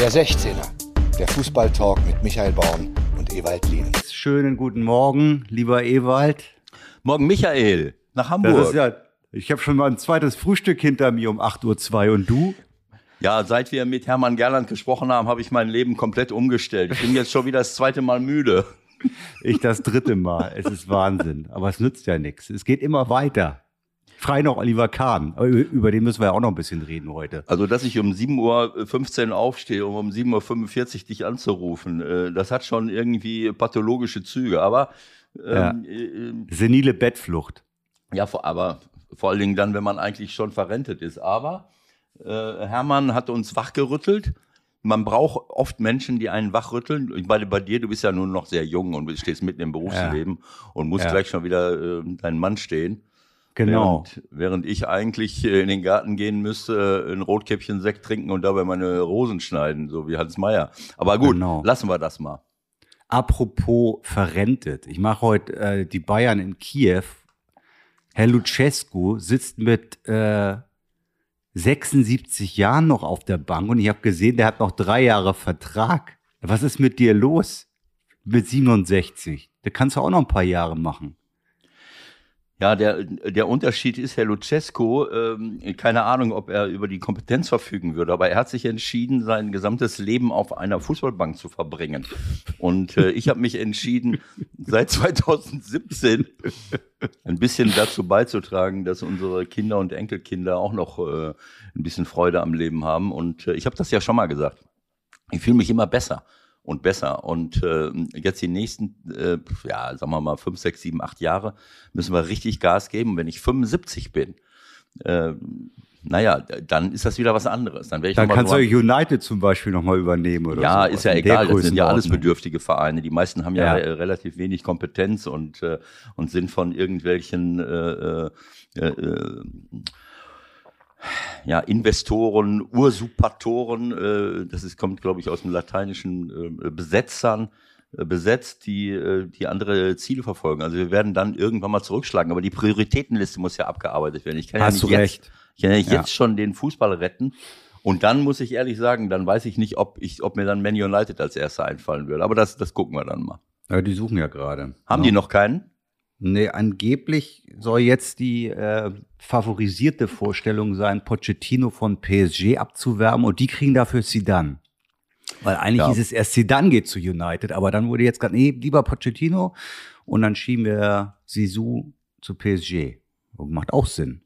Der 16er, der Fußballtalk mit Michael Baum und Ewald Lien. Schönen guten Morgen, lieber Ewald. Morgen Michael, nach Hamburg. Das ist ja, ich habe schon mal ein zweites Frühstück hinter mir um 8.02 Uhr und du? Ja, seit wir mit Hermann Gerland gesprochen haben, habe ich mein Leben komplett umgestellt. Ich bin jetzt schon wieder das zweite Mal müde. Ich das dritte Mal. Es ist Wahnsinn. Aber es nützt ja nichts. Es geht immer weiter. Frei noch Oliver Kahn. Über den müssen wir ja auch noch ein bisschen reden heute. Also, dass ich um 7.15 Uhr aufstehe, um um 7.45 Uhr dich anzurufen, äh, das hat schon irgendwie pathologische Züge. Aber ja. ähm, äh, senile Bettflucht. Ja, aber vor allen Dingen dann, wenn man eigentlich schon verrentet ist. Aber äh, Hermann hat uns wachgerüttelt. Man braucht oft Menschen, die einen wachrütteln. Ich meine, bei dir, du bist ja nur noch sehr jung und stehst mitten im Berufsleben ja. und musst ja. gleich schon wieder äh, deinen Mann stehen. Genau. Während, während, ich eigentlich in den Garten gehen müsste, ein Rotkäppchen Sekt trinken und dabei meine Rosen schneiden, so wie Hans Meyer. Aber gut, genau. lassen wir das mal. Apropos verrentet. Ich mache heute äh, die Bayern in Kiew. Herr Lucescu sitzt mit äh, 76 Jahren noch auf der Bank und ich habe gesehen, der hat noch drei Jahre Vertrag. Was ist mit dir los? Mit 67. Da kannst du auch noch ein paar Jahre machen. Ja, der, der Unterschied ist, Herr Lucesco, ähm, keine Ahnung, ob er über die Kompetenz verfügen würde, aber er hat sich entschieden, sein gesamtes Leben auf einer Fußballbank zu verbringen. Und äh, ich habe mich entschieden, seit 2017 ein bisschen dazu beizutragen, dass unsere Kinder und Enkelkinder auch noch äh, ein bisschen Freude am Leben haben. Und äh, ich habe das ja schon mal gesagt. Ich fühle mich immer besser und besser. Und äh, jetzt die nächsten, äh, ja, sagen wir mal, fünf, sechs, sieben, acht Jahre müssen wir richtig Gas geben. Wenn ich 75 bin, äh, naja, dann ist das wieder was anderes. Dann, ich dann kannst du United zum Beispiel nochmal übernehmen oder Ja, so. ist ja egal. Das sind ja alles bedürftige Vereine. Die meisten haben ja, ja. relativ wenig Kompetenz und, äh, und sind von irgendwelchen äh, äh, äh, ja, Investoren, Usurpatoren, äh, das ist, kommt, glaube ich, aus dem lateinischen äh, Besetzern, äh, besetzt, die, äh, die andere Ziele verfolgen. Also wir werden dann irgendwann mal zurückschlagen, aber die Prioritätenliste muss ja abgearbeitet werden. Ich kann Hast ja nicht jetzt, recht. Ich kann ja nicht ja. jetzt schon den Fußball retten. Und dann muss ich ehrlich sagen, dann weiß ich nicht, ob ich, ob mir dann Man United als erster einfallen würde. Aber das, das gucken wir dann mal. Ja, die suchen ja gerade. Haben ja. die noch keinen? Nee, angeblich soll jetzt die äh, favorisierte Vorstellung sein, Pochettino von PSG abzuwerben und die kriegen dafür Zidane. Weil eigentlich ja. hieß es erst Zidane geht zu United, aber dann wurde jetzt gerade, nee, lieber Pochettino und dann schieben wir Sisu zu PSG. Macht auch Sinn.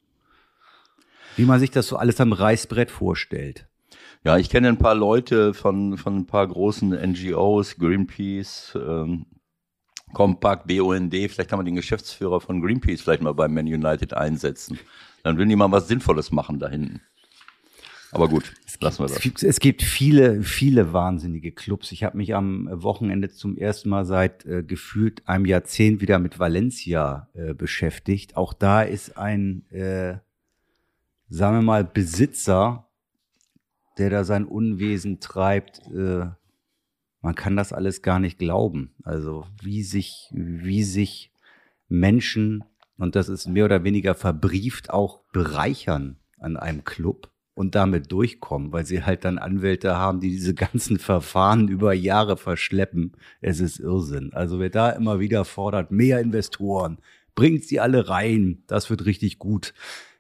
Wie man sich das so alles am Reißbrett vorstellt. Ja, ich kenne ein paar Leute von, von ein paar großen NGOs, Greenpeace, ähm, Compact, BUND, vielleicht kann man den Geschäftsführer von Greenpeace vielleicht mal beim Man United einsetzen. Dann die mal was Sinnvolles machen da hinten. Aber gut, lassen wir das. Es gibt, es gibt viele, viele wahnsinnige Clubs. Ich habe mich am Wochenende zum ersten Mal seit äh, gefühlt einem Jahrzehnt wieder mit Valencia äh, beschäftigt. Auch da ist ein, äh, sagen wir mal, Besitzer, der da sein Unwesen treibt, äh, man kann das alles gar nicht glauben. Also wie sich, wie sich Menschen, und das ist mehr oder weniger verbrieft, auch bereichern an einem Club und damit durchkommen, weil sie halt dann Anwälte haben, die diese ganzen Verfahren über Jahre verschleppen. Es ist Irrsinn. Also wer da immer wieder fordert, mehr Investoren, bringt sie alle rein, das wird richtig gut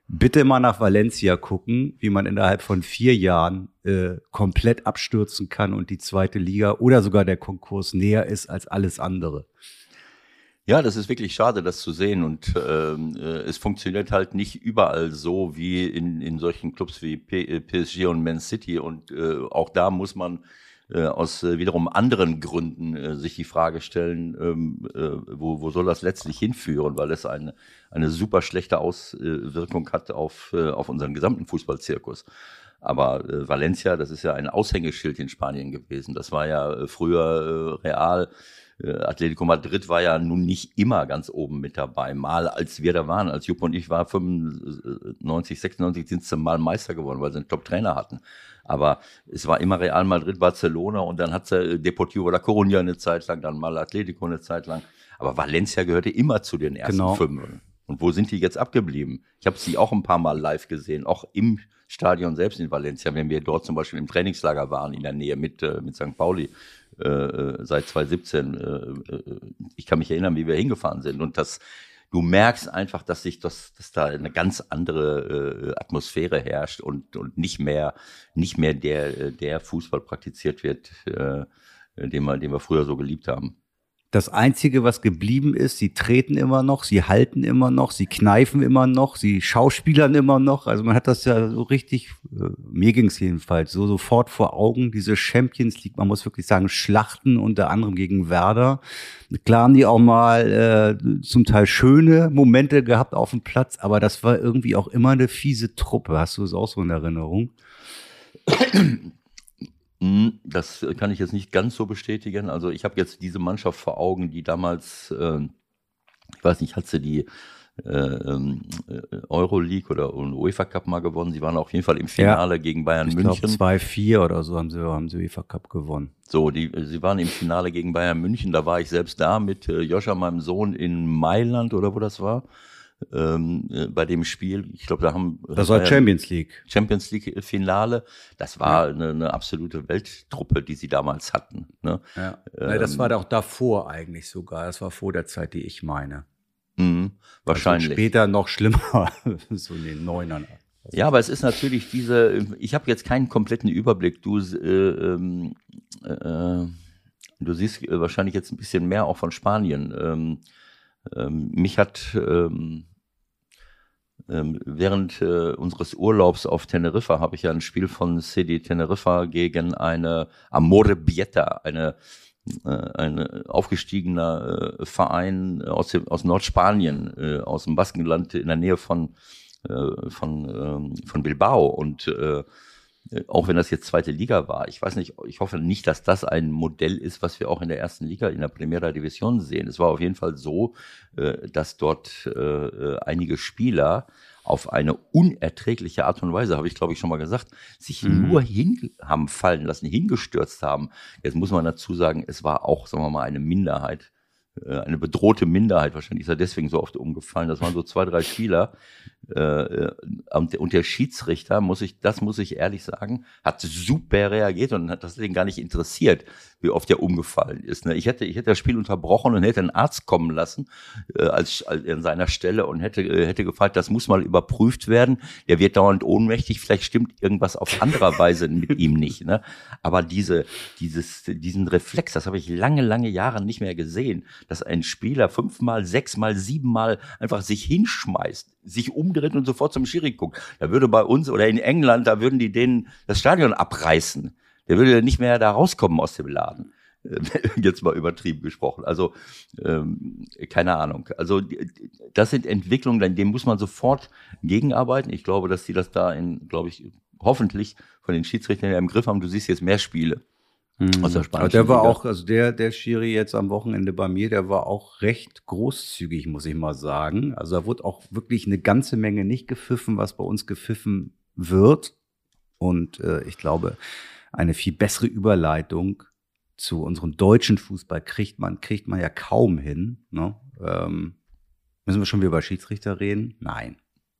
bitte mal nach Valencia gucken, wie man innerhalb von vier Jahren äh, komplett abstürzen kann und die zweite Liga oder sogar der Konkurs näher ist als alles andere. Ja, das ist wirklich schade, das zu sehen. Und ähm, äh, es funktioniert halt nicht überall so wie in, in solchen Clubs wie PSG und Man City. Und äh, auch da muss man äh, aus äh, wiederum anderen Gründen äh, sich die Frage stellen, ähm, äh, wo, wo soll das letztlich hinführen, weil es eine, eine super schlechte Auswirkung hat auf, äh, auf unseren gesamten Fußballzirkus. Aber äh, Valencia, das ist ja ein Aushängeschild in Spanien gewesen. Das war ja äh, früher äh, Real. Äh, Atletico Madrid war ja nun nicht immer ganz oben mit dabei. Mal als wir da waren, als Jupp und ich war 95, 96 sind sie mal Meister geworden, weil sie einen Top-Trainer hatten. Aber es war immer Real Madrid, Barcelona und dann hat sie äh, Deportivo La Coruña eine Zeit lang, dann mal Atletico eine Zeit lang. Aber Valencia gehörte immer zu den ersten genau. fünf. Und wo sind die jetzt abgeblieben? Ich habe sie auch ein paar Mal live gesehen, auch im Stadion selbst in Valencia, wenn wir dort zum Beispiel im Trainingslager waren in der Nähe mit, äh, mit St. Pauli äh, äh seit 2017. Äh, äh, ich kann mich erinnern, wie wir hingefahren sind und das du merkst einfach, dass sich das, dass da eine ganz andere äh, Atmosphäre herrscht und, und nicht mehr, nicht mehr der, der Fußball praktiziert wird, äh, den wir, den wir früher so geliebt haben. Das Einzige, was geblieben ist, sie treten immer noch, sie halten immer noch, sie kneifen immer noch, sie schauspielern immer noch. Also man hat das ja so richtig, äh, mir ging es jedenfalls, so sofort vor Augen, diese Champions League, man muss wirklich sagen, Schlachten unter anderem gegen Werder. Klar haben die auch mal äh, zum Teil schöne Momente gehabt auf dem Platz, aber das war irgendwie auch immer eine fiese Truppe. Hast du es auch so in Erinnerung? Hm, das kann ich jetzt nicht ganz so bestätigen. Also ich habe jetzt diese Mannschaft vor Augen, die damals, äh, ich weiß nicht, hat sie die äh, ähm, äh, Euroleague oder UEFA Cup mal gewonnen. Sie waren auf jeden Fall im Finale ja, gegen Bayern ich München. 2-4 oder so haben sie, haben sie UEFA Cup gewonnen. So, die, sie waren im Finale gegen Bayern München. Da war ich selbst da mit äh, Joscha, meinem Sohn, in Mailand oder wo das war ähm, äh, bei dem Spiel. Ich glaube, da haben das war Champions League. Champions League Finale. Das war ja. eine, eine, absolute Welttruppe, die sie damals hatten. Ne? Ja. Ähm, das war doch davor eigentlich sogar. Das war vor der Zeit, die ich meine. Mhm, wahrscheinlich. Also später noch schlimmer, so in den Neunern. Ja, aber es ist natürlich diese, ich habe jetzt keinen kompletten Überblick. Du, äh, ähm, äh, du siehst wahrscheinlich jetzt ein bisschen mehr auch von Spanien. Ähm, ähm, mich hat ähm, ähm, während äh, unseres Urlaubs auf Teneriffa habe ich ja ein Spiel von CD Teneriffa gegen eine Amore Bieta, eine äh, ein aufgestiegener äh, Verein aus, dem, aus Nordspanien, äh, aus dem Baskenland in der Nähe von, äh, von, ähm, von Bilbao. Und äh, auch wenn das jetzt zweite Liga war, ich weiß nicht, ich hoffe nicht, dass das ein Modell ist, was wir auch in der ersten Liga, in der Primera Division sehen. Es war auf jeden Fall so, äh, dass dort äh, einige Spieler auf eine unerträgliche Art und Weise, habe ich glaube ich schon mal gesagt, sich mhm. nur hin haben fallen lassen, hingestürzt haben. Jetzt muss man dazu sagen, es war auch, sagen wir mal, eine Minderheit äh, eine bedrohte Minderheit. Wahrscheinlich ist er deswegen so oft umgefallen. Das waren so zwei, drei Spieler. Äh, äh, und der Schiedsrichter, muss ich, das muss ich ehrlich sagen, hat super reagiert und hat das den gar nicht interessiert, wie oft er umgefallen ist. Ne? Ich hätte, ich hätte das Spiel unterbrochen und hätte einen Arzt kommen lassen als, als an seiner Stelle und hätte, hätte gefragt, das muss mal überprüft werden. Der wird dauernd ohnmächtig. Vielleicht stimmt irgendwas auf anderer Weise mit ihm nicht. Ne? Aber diese, dieses, diesen Reflex, das habe ich lange, lange Jahre nicht mehr gesehen dass ein Spieler fünfmal, sechsmal, siebenmal einfach sich hinschmeißt, sich umdreht und sofort zum Schiri guckt. Da würde bei uns oder in England, da würden die denen das Stadion abreißen. Der würde nicht mehr da rauskommen aus dem Laden. Jetzt mal übertrieben gesprochen. Also ähm, keine Ahnung. Also das sind Entwicklungen, denen muss man sofort gegenarbeiten. Ich glaube, dass die das da in, glaube ich, hoffentlich von den Schiedsrichtern im Griff haben. Du siehst jetzt mehr Spiele. Mhm. Aus der Aber der war Liga. auch, also der, der Schiri jetzt am Wochenende bei mir, der war auch recht großzügig, muss ich mal sagen. Also da wurde auch wirklich eine ganze Menge nicht gepfiffen, was bei uns gepfiffen wird. Und äh, ich glaube, eine viel bessere Überleitung zu unserem deutschen Fußball kriegt man, kriegt man ja kaum hin. Ne? Ähm, müssen wir schon wieder über Schiedsrichter reden? Nein.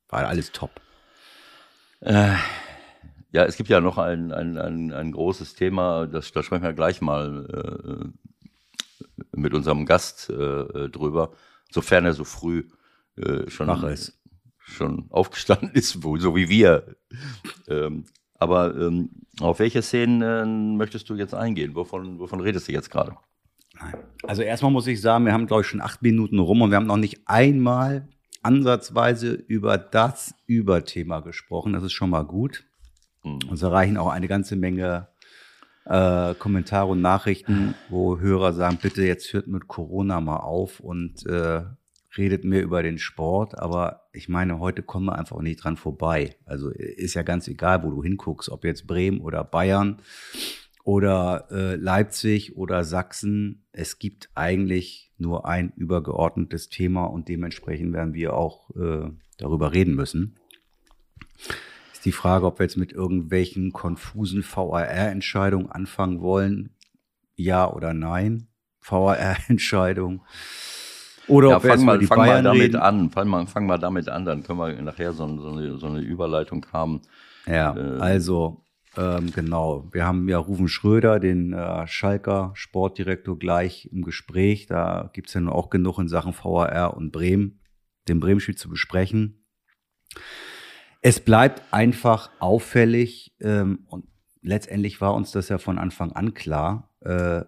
War alles top. Äh, ja, es gibt ja noch ein, ein, ein, ein großes Thema, das, da sprechen wir gleich mal äh, mit unserem Gast äh, drüber, sofern er so früh äh, schon, schon aufgestanden ist, so wie wir. Ähm, aber ähm, auf welche Szenen äh, möchtest du jetzt eingehen? Wovon, wovon redest du jetzt gerade? Also erstmal muss ich sagen, wir haben, glaube ich, schon acht Minuten rum und wir haben noch nicht einmal ansatzweise über das Überthema gesprochen. Das ist schon mal gut. Mhm. Uns erreichen auch eine ganze Menge äh, Kommentare und Nachrichten, wo Hörer sagen, bitte jetzt hört mit Corona mal auf und äh, redet mehr über den Sport. Aber ich meine, heute kommen wir einfach nicht dran vorbei. Also ist ja ganz egal, wo du hinguckst, ob jetzt Bremen oder Bayern oder äh, Leipzig oder Sachsen. Es gibt eigentlich nur ein übergeordnetes Thema und dementsprechend werden wir auch äh, darüber reden müssen die Frage, ob wir jetzt mit irgendwelchen konfusen VAR-Entscheidungen anfangen wollen. Ja oder nein? VAR-Entscheidung. Oder ja, ob wir fang mal, die fang Bayern mal damit reden. an. Fang mal, fang mal damit an, dann können wir nachher so, so, eine, so eine Überleitung haben. Ja, äh, also ähm, genau. Wir haben ja Rufen Schröder, den äh, Schalker Sportdirektor, gleich im Gespräch. Da gibt's ja nun auch genug in Sachen VAR und Bremen, dem Bremen-Spiel zu besprechen. Es bleibt einfach auffällig ähm, und letztendlich war uns das ja von Anfang an klar. Äh,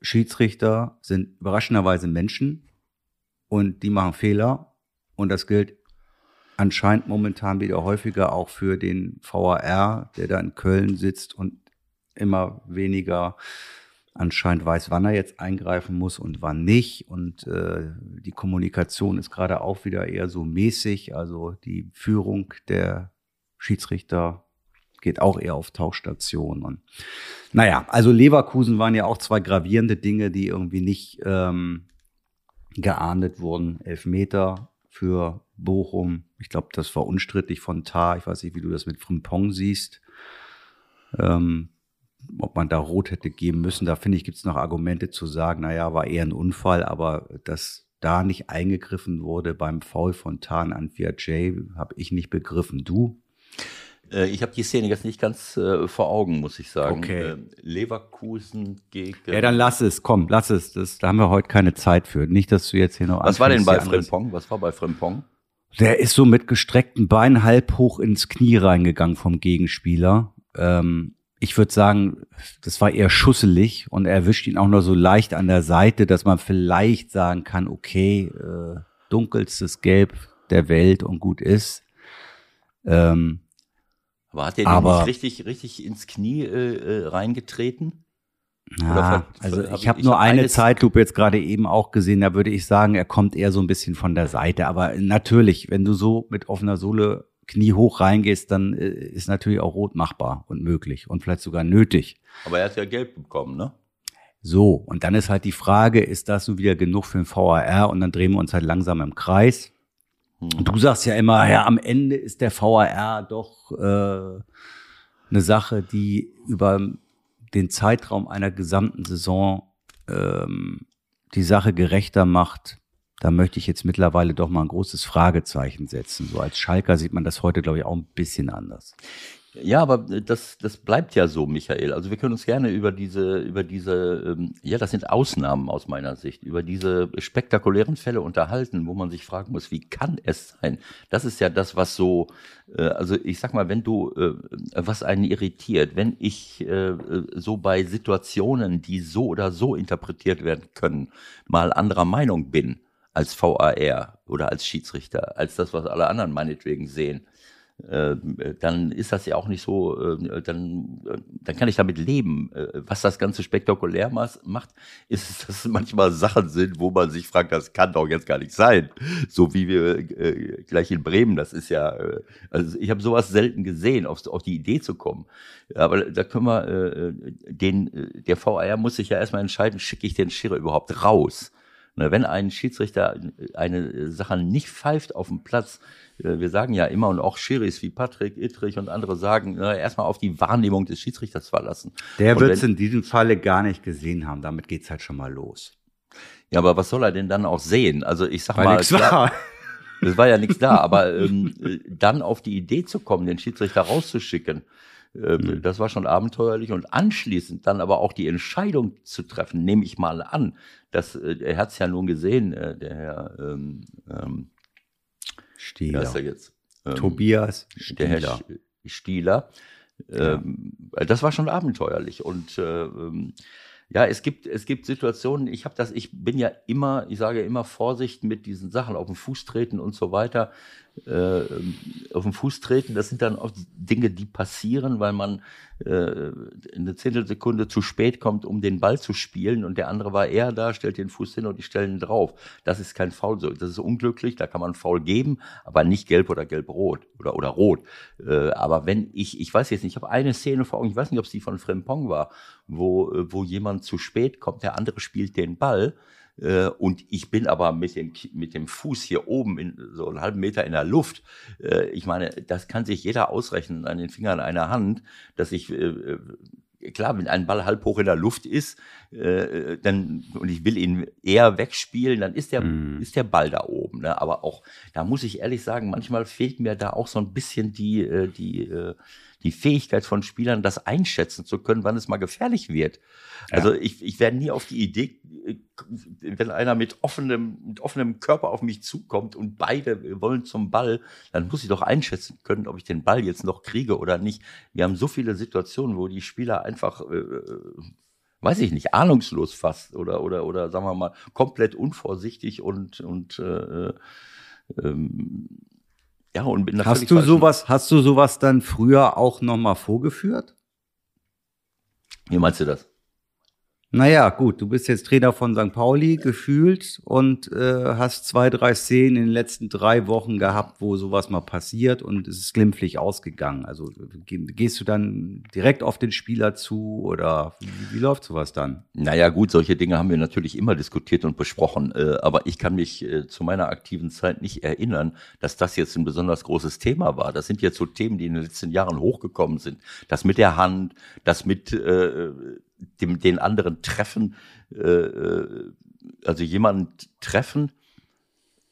Schiedsrichter sind überraschenderweise Menschen und die machen Fehler und das gilt anscheinend momentan wieder häufiger auch für den VAR, der da in Köln sitzt und immer weniger anscheinend weiß, wann er jetzt eingreifen muss und wann nicht. Und äh, die Kommunikation ist gerade auch wieder eher so mäßig. Also die Führung der Schiedsrichter geht auch eher auf Tauchstationen. Und naja, also Leverkusen waren ja auch zwei gravierende Dinge, die irgendwie nicht ähm, geahndet wurden. Elfmeter für Bochum. Ich glaube, das war unstrittig von Tar. Ich weiß nicht, wie du das mit Frimpong siehst. Ähm, ob man da rot hätte geben müssen. Da finde ich, gibt es noch Argumente zu sagen, naja, war eher ein Unfall, aber dass da nicht eingegriffen wurde beim Foul von Tarn an Jay, habe ich nicht begriffen. Du? Äh, ich habe die Szene jetzt nicht ganz äh, vor Augen, muss ich sagen. Okay. Äh, Leverkusen gegen. Ja, dann lass es, komm, lass es. Das, da haben wir heute keine Zeit für. Nicht, dass du jetzt hier noch. Was war denn bei Frimpong? Was war bei Frimpong? Der ist so mit gestreckten Beinen halb hoch ins Knie reingegangen vom Gegenspieler. Ähm, ich würde sagen, das war eher schusselig und er erwischt ihn auch nur so leicht an der Seite, dass man vielleicht sagen kann, okay, äh, dunkelstes Gelb der Welt und gut ist. Ähm, aber hat er den nicht richtig, richtig ins Knie äh, äh reingetreten? Ja, also ich habe hab nur eine Zeitlupe jetzt gerade eben auch gesehen, da würde ich sagen, er kommt eher so ein bisschen von der Seite. Aber natürlich, wenn du so mit offener Sohle Knie hoch reingehst, dann äh, ist natürlich auch rot machbar und möglich und vielleicht sogar nötig. Aber er hat ja gelb bekommen, ne? So, und dann ist halt die Frage, ist das nun wieder genug für den VAR? Und dann drehen wir uns halt langsam im Kreis. Hm. Du sagst ja immer, ja, am Ende ist der VAR doch äh, eine Sache, die über den Zeitraum einer gesamten Saison ähm, die Sache gerechter macht. Da möchte ich jetzt mittlerweile doch mal ein großes Fragezeichen setzen. So als Schalker sieht man das heute, glaube ich, auch ein bisschen anders. Ja, aber das, das bleibt ja so, Michael. Also wir können uns gerne über diese, über diese, ähm, ja, das sind Ausnahmen aus meiner Sicht, über diese spektakulären Fälle unterhalten, wo man sich fragen muss, wie kann es sein? Das ist ja das, was so, äh, also ich sag mal, wenn du, äh, was einen irritiert, wenn ich äh, so bei Situationen, die so oder so interpretiert werden können, mal anderer Meinung bin als VAR oder als Schiedsrichter, als das, was alle anderen meinetwegen sehen äh, dann ist das ja auch nicht so, äh, dann, äh, dann kann ich damit leben. Was das Ganze spektakulär macht, ist, dass es manchmal Sachen sind, wo man sich fragt, das kann doch jetzt gar nicht sein. So wie wir gleich in Bremen, das ist ja, also ich habe sowas selten gesehen, auf, auf die Idee zu kommen. Aber da können wir, den, der VAR muss sich ja erstmal entscheiden, schicke ich den Schiri überhaupt raus. Wenn ein Schiedsrichter eine Sache nicht pfeift auf dem Platz, äh, wir sagen ja immer und auch Schiris wie Patrick, Ittrich und andere sagen, erstmal auf die Wahrnehmung des Schiedsrichters verlassen. Der wird es in diesem Falle gar nicht gesehen haben. Damit geht's halt schon mal los. Ja, aber was soll er denn dann auch sehen? Also ich sag Weil mal, klar, es war ja nichts da, aber ähm, dann auf die Idee zu kommen, den Schiedsrichter rauszuschicken, äh, mhm. das war schon abenteuerlich und anschließend dann aber auch die Entscheidung zu treffen, nehme ich mal an, dass äh, er hat es ja nun gesehen, äh, der Herr ähm, ähm, Stieler. ist er jetzt? Ähm, Tobias Stieler. Der Herr Stieler. Ähm, Das war schon abenteuerlich und äh, ähm, ja, es gibt, es gibt Situationen, ich habe das, ich bin ja immer, ich sage immer Vorsicht mit diesen Sachen, auf den Fuß treten und so weiter. Äh, auf den Fuß treten, das sind dann auch Dinge, die passieren, weil man äh, eine Zehntelsekunde zu spät kommt, um den Ball zu spielen und der andere war eher da, stellt den Fuß hin und ich stelle ihn drauf. Das ist kein Foul, das ist unglücklich, da kann man Foul geben, aber nicht gelb oder gelb-rot oder, oder rot. Äh, aber wenn ich, ich weiß jetzt nicht, ich habe eine Szene vor Augen, ich weiß nicht, ob es die von Frempong war, wo, äh, wo jemand zu spät kommt, der andere spielt den Ball äh, und ich bin aber mit dem, mit dem Fuß hier oben in so einen halben Meter in der Luft. Äh, ich meine, das kann sich jeder ausrechnen an den Fingern einer Hand, dass ich äh, klar, wenn ein Ball halb hoch in der Luft ist, äh, dann und ich will ihn eher wegspielen, dann ist der mm. ist der Ball da oben. Ne? Aber auch da muss ich ehrlich sagen, manchmal fehlt mir da auch so ein bisschen die äh, die äh, die Fähigkeit von Spielern, das einschätzen zu können, wann es mal gefährlich wird. Ja. Also ich, ich werde nie auf die Idee, äh, wenn einer mit offenem, mit offenem Körper auf mich zukommt und beide wollen zum Ball, dann muss ich doch einschätzen können, ob ich den Ball jetzt noch kriege oder nicht. Wir haben so viele Situationen, wo die Spieler einfach äh, weiß ich nicht, ahnungslos fast oder oder oder sagen wir mal komplett unvorsichtig und und äh, ähm, ja, und bin hast du sowas, hast du sowas dann früher auch nochmal vorgeführt? Wie meinst du das? Naja, gut, du bist jetzt Trainer von St. Pauli gefühlt und äh, hast zwei, drei Szenen in den letzten drei Wochen gehabt, wo sowas mal passiert und es ist glimpflich ausgegangen. Also gehst du dann direkt auf den Spieler zu oder wie, wie läuft sowas dann? Naja, gut, solche Dinge haben wir natürlich immer diskutiert und besprochen, äh, aber ich kann mich äh, zu meiner aktiven Zeit nicht erinnern, dass das jetzt ein besonders großes Thema war. Das sind jetzt so Themen, die in den letzten Jahren hochgekommen sind. Das mit der Hand, das mit äh, dem, den anderen treffen, äh, äh, also jemanden treffen.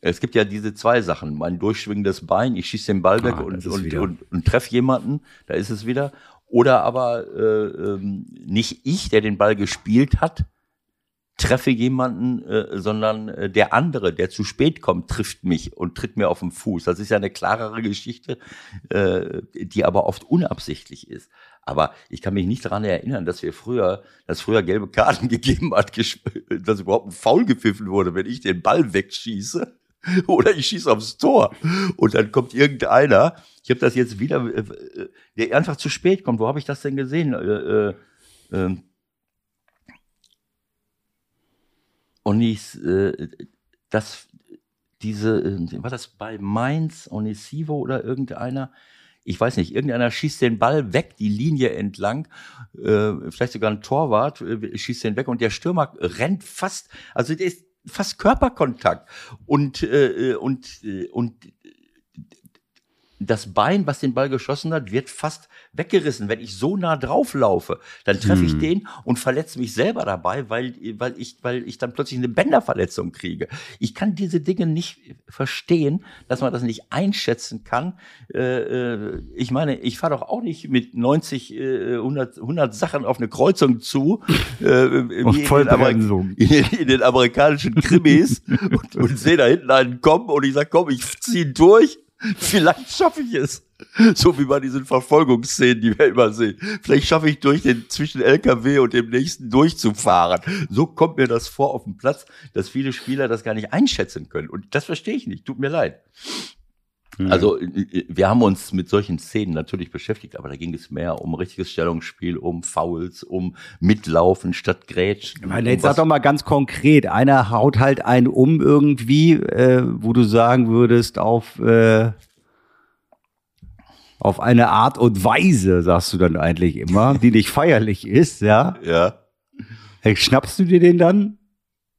Es gibt ja diese zwei Sachen. Mein durchschwingendes Bein, ich schieße den Ball weg ah, und, und, und, und treffe jemanden, da ist es wieder. Oder aber äh, ähm, nicht ich, der den Ball gespielt hat, treffe jemanden, äh, sondern äh, der andere, der zu spät kommt, trifft mich und tritt mir auf den Fuß. Das ist ja eine klarere Geschichte, äh, die aber oft unabsichtlich ist. Aber ich kann mich nicht daran erinnern, dass wir früher, dass früher gelbe Karten gegeben hat, dass überhaupt ein Foul gepfiffen wurde, wenn ich den Ball wegschieße oder ich schieße aufs Tor und dann kommt irgendeiner. Ich habe das jetzt wieder, äh, äh, der einfach zu spät kommt. Wo habe ich das denn gesehen? Äh, äh, äh, Onis, äh, das, diese, äh, war das bei Mainz, Onisivo oder irgendeiner? Ich weiß nicht, irgendeiner schießt den Ball weg, die Linie entlang, äh, vielleicht sogar ein Torwart äh, schießt den weg und der Stürmer rennt fast, also der ist fast Körperkontakt. Und äh, und äh, und das Bein, was den Ball geschossen hat, wird fast weggerissen. Wenn ich so nah drauf laufe, dann treffe ich hm. den und verletze mich selber dabei, weil, weil, ich, weil ich dann plötzlich eine Bänderverletzung kriege. Ich kann diese Dinge nicht verstehen, dass man das nicht einschätzen kann. Äh, äh ich meine, ich fahre doch auch nicht mit 90, äh, 100, 100 Sachen auf eine Kreuzung zu, äh, wie in den, in, den, in den, amerikanischen Krimis und, und sehe da hinten einen kommen und ich sage, komm, ich ziehe durch Vielleicht schaffe ich es. So wie bei diesen Verfolgungsszenen, die wir immer sehen. Vielleicht schaffe ich durch den zwischen LKW und dem nächsten durchzufahren. So kommt mir das vor auf dem Platz, dass viele Spieler das gar nicht einschätzen können. Und das verstehe ich nicht. Tut mir leid. Mhm. Also wir haben uns mit solchen Szenen natürlich beschäftigt, aber da ging es mehr um richtiges Stellungsspiel, um Fouls, um Mitlaufen statt Grätsch. Ich meine, jetzt sag doch mal ganz konkret, einer haut halt einen um irgendwie, äh, wo du sagen würdest, auf, äh, auf eine Art und Weise, sagst du dann eigentlich immer, die nicht feierlich ist, ja? Ja. Schnappst du dir den dann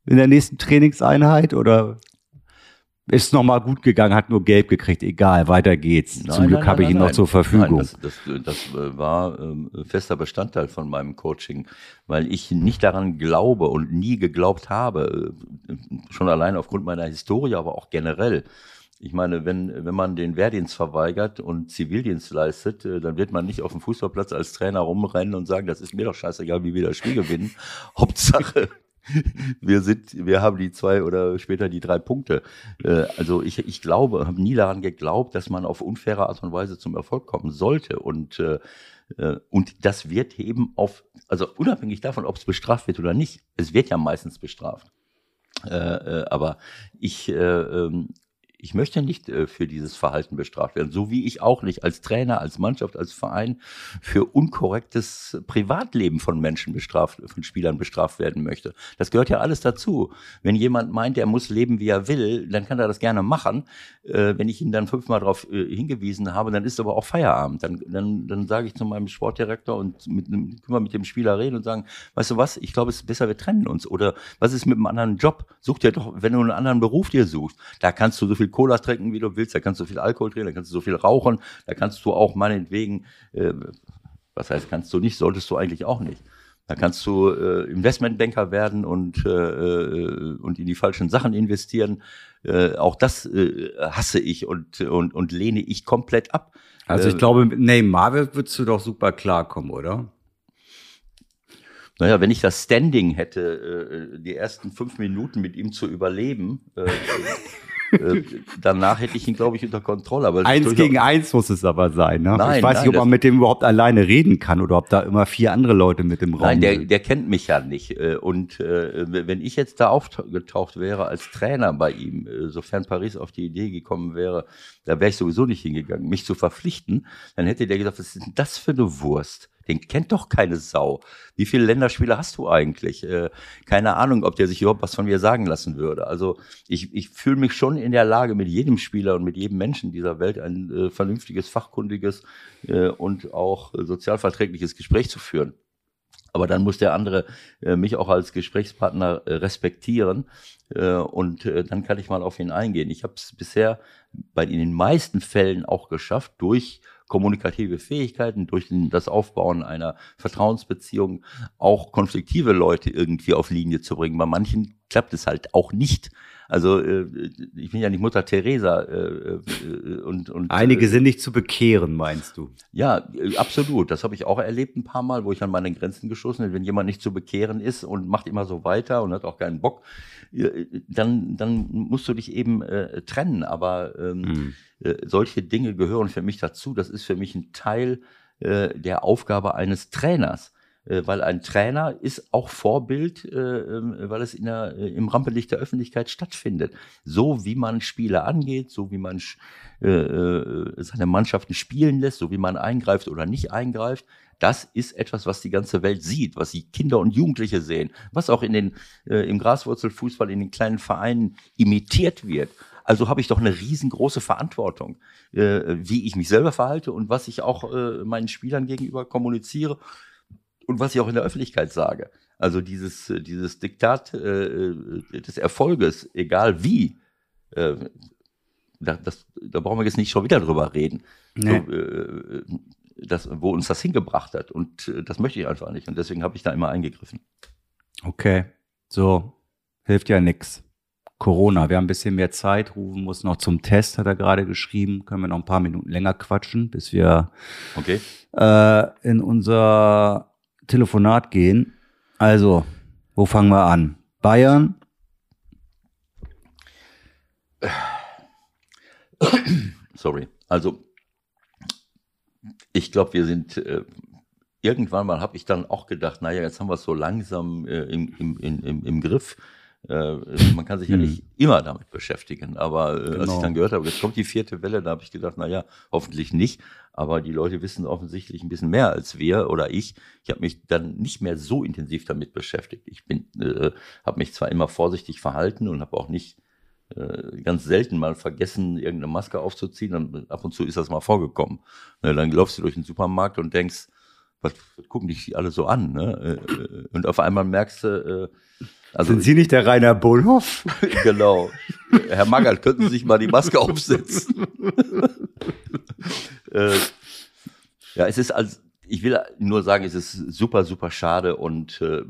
in der nächsten Trainingseinheit oder? Ist nochmal gut gegangen, hat nur gelb gekriegt, egal, weiter geht's. Nein, Zum Glück habe ich ihn noch zur Verfügung. Nein, das, das, das äh, war ähm, fester Bestandteil von meinem Coaching, weil ich nicht daran glaube und nie geglaubt habe, äh, schon allein aufgrund meiner Historie, aber auch generell. Ich meine, wenn, wenn man den Wehrdienst verweigert und Zivildienst leistet, äh, dann wird man nicht auf dem Fußballplatz als Trainer rumrennen und sagen, das ist mir doch scheißegal, wie wir das Spiel gewinnen. Hauptsache, wir sind, wir haben die zwei oder später die drei Punkte. Äh, also ich, ich glaube, habe nie daran geglaubt, dass man auf unfaire Art und Weise zum Erfolg kommen sollte. Und äh, äh, und das wird eben auf, also unabhängig davon, ob es bestraft wird oder nicht, es wird ja meistens bestraft. aber ich ähm, ich möchte nicht äh, für dieses Verhalten bestraft werden, so wie ich auch nicht als Trainer, als Mannschaft, als Verein für unkorrektes Privatleben von Menschen bestraft, von Spielern bestraft werden möchte. Das gehört ja alles dazu. Wenn jemand meint, er muss leben, wie er will, dann kann er das gerne machen. Äh, wenn ich ihn dann fünfmal darauf äh, hingewiesen habe, dann ist aber auch Feierabend. Dann, dann, dann sage ich zu meinem Sportdirektor und mit, können wir mit dem Spieler reden und sagen, weißt du was, ich glaube, es ist besser, wir trennen uns. Oder was ist mit einem anderen Job? Such dir doch, wenn du einen anderen Beruf dir suchst, da kannst du so viel Cola trinken, wie du willst, da kannst du viel Alkohol trinken, da kannst du so viel rauchen, da kannst du auch meinetwegen äh, Was heißt, kannst du nicht, solltest du eigentlich auch nicht. Da kannst du äh, Investmentbanker werden und, äh, äh, und in die falschen Sachen investieren. Äh, auch das äh, hasse ich und, und, und lehne ich komplett ab. Also ich Äh, glaube, mit Neymar würdest du doch super klarkommen, oder? Naja, wenn ich das Standing hätte, äh, die ersten fünf Minuten mit ihm zu überleben, äh, danach hätte ich ihn, glaube ich, unter Kontrolle. Aber Eins gegen eins muss es aber sein, ne? Nein, ich weiß nein, nicht, ob man mit dem überhaupt alleine reden kann oder ob da immer vier andere Leute mit im Raum Nein, der, sind. der kennt mich ja nicht. Äh, Und äh, wenn ich jetzt da aufgetaucht wäre als Trainer bei ihm, äh, sofern Paris auf die Idee gekommen wäre, da wäre ich sowieso nicht hingegangen, mich zu verpflichten, dann hätte der gesagt, was ist denn das für eine Wurst? Den kennt doch keine Sau. Wie viele Länderspiele hast du eigentlich? Äh, keine Ahnung, ob der sich überhaupt was von mir sagen lassen würde. Also ich, ich fühle mich schon in der Lage, mit jedem Spieler und mit jedem Menschen dieser Welt ein äh, vernünftiges, fachkundiges äh, und auch sozialverträgliches Gespräch zu führen. Aber dann muss der andere äh, mich auch als Gesprächspartner äh, respektieren äh, und äh, dann kann ich mal auf ihn eingehen. Ich habe es bisher bei in den meisten Fällen auch geschafft, durch kommunikative Fähigkeiten, durch das Aufbauen einer Vertrauensbeziehung auch konfliktive Leute irgendwie auf Linie zu bringen. Bei manchen klappt es halt auch nicht. Also äh, ich bin ja nicht Mutter Teresa äh, äh, und, und Einige äh, sind nicht zu bekehren, meinst du? ja, äh, absolut. Das habe ich auch erlebt ein paar Mal, wo ich an meine Grenzen geschossen bin. Wenn jemand nicht zu bekehren ist und macht immer so weiter und hat auch keinen Bock, äh, dann, dann musst du dich eben äh, trennen. Aber ähm, Hm. äh, solche Dinge gehören für mich dazu. Das ist für mich ein Teil äh, der Aufgabe eines Trainers. Äh, weil ein Trainer ist auch Vorbild, äh, ähm, weil es in der, äh, im Rampenlicht der Öffentlichkeit stattfindet. So wie man Spiele angeht, so wie man seine Mannschaften spielen lässt, so wie man eingreift oder nicht eingreift. Das ist etwas, was die ganze Welt sieht, was die Kinder und Jugendliche sehen, was auch in den, im Graswurzelfußball in den kleinen Vereinen imitiert wird. Also habe ich doch eine riesengroße Verantwortung, wie ich mich selber verhalte und was ich auch meinen Spielern gegenüber kommuniziere und was ich auch in der Öffentlichkeit sage. Also dieses, äh, dieses Diktat äh, äh, des Erfolges, egal wie, äh, da, das, da brauchen wir jetzt nicht schon wieder drüber reden, Nee. so, äh, das, wo uns das hingebracht hat. Und äh, das möchte ich einfach nicht. Und deswegen habe ich da immer eingegriffen. Okay. So, hilft ja nix. Corona, wir haben ein bisschen mehr Zeit. Rufen muss noch zum Test, hat er gerade geschrieben. Können wir noch ein paar Minuten länger quatschen, bis wir Okay? äh, in unser Telefonat gehen. Also, wo fangen wir an? Bayern? Sorry. Also, ich glaube, wir sind äh, irgendwann mal habe ich dann auch gedacht, naja, jetzt haben wir es so langsam äh, im, im, im, im, Griff. Äh, man kann sich ja Hm. nicht immer damit beschäftigen. Aber äh, als Genau. ich dann gehört habe, jetzt kommt die vierte Welle, da habe ich gedacht, naja, hoffentlich nicht. Aber die Leute wissen offensichtlich ein bisschen mehr als wir oder ich. Ich habe mich dann nicht mehr so intensiv damit beschäftigt. Ich bin, äh, habe mich zwar immer vorsichtig verhalten und habe auch nicht äh, ganz selten mal vergessen, irgendeine Maske aufzuziehen. Und ab und zu ist das mal vorgekommen. Ne, dann läufst du durch den Supermarkt und denkst, was, was gucken dich alle so an? Ne? Äh, äh, Und auf einmal merkst du, äh, also Sind Sie nicht der Rainer Bullhoff? genau, Herr Magath, könnten Sie sich mal die Maske aufsetzen? äh, ja, es ist als, ich will nur sagen, es ist super, super schade und äh,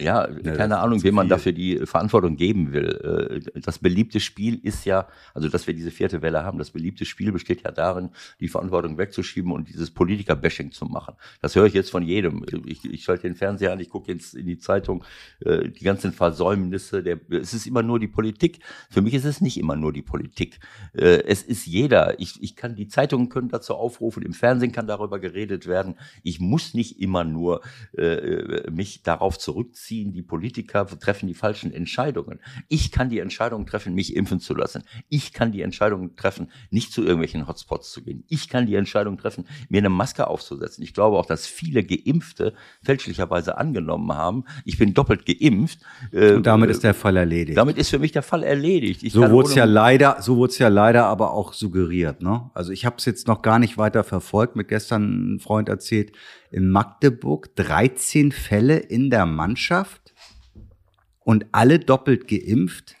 ja, das keine ist Ahnung, wem man dafür die Verantwortung geben will. Äh, Das beliebte Spiel ist ja, also dass wir diese vierte Welle haben, das beliebte Spiel besteht ja darin, die Verantwortung wegzuschieben und dieses Politiker-Bashing zu machen. Das höre ich jetzt von jedem. Ich, ich schalte den Fernseher an, ich gucke jetzt in die Zeitung, äh, die ganzen Versäumnisse. Der, es ist immer nur die Politik. Für mich ist es nicht immer nur die Politik. Äh, Es ist jeder. Ich, ich kann, die Zeitungen können dazu aufrufen, im Fernsehen kann darüber geredet werden. Ich muss nicht immer nur äh, mich darauf zurückziehen, die Politiker treffen die falschen Entscheidungen. Ich kann die Entscheidung treffen, mich impfen zu lassen. Ich kann die Entscheidung treffen, nicht zu irgendwelchen Hotspots zu gehen. Ich kann die Entscheidung treffen, mir eine Maske aufzusetzen. Ich glaube auch, dass viele Geimpfte fälschlicherweise angenommen haben, ich bin doppelt geimpft. Äh, Und damit ist der Fall erledigt. damit ist für mich der Fall erledigt. Ich So wurde es ja leider, so wurde es ja leider aber auch suggeriert. Ne? Also ich habe es jetzt noch gar nicht weiter verfolgt. Mit gestern ein Freund erzählt, in Magdeburg 13 Fälle in der Mannschaft und alle doppelt geimpft.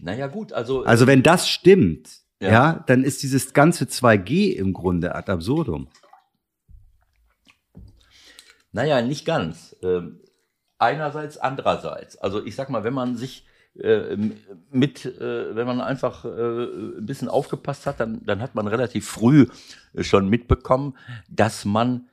Naja, gut, also. Also wenn das stimmt, Ja. ja, dann ist dieses ganze 2G im Grunde ad absurdum. Naja, nicht ganz. Ähm, einerseits, andererseits. Also ich sag mal, wenn man sich äh, mit, äh, wenn man einfach äh, ein bisschen aufgepasst hat, dann, dann hat man relativ früh schon mitbekommen, dass man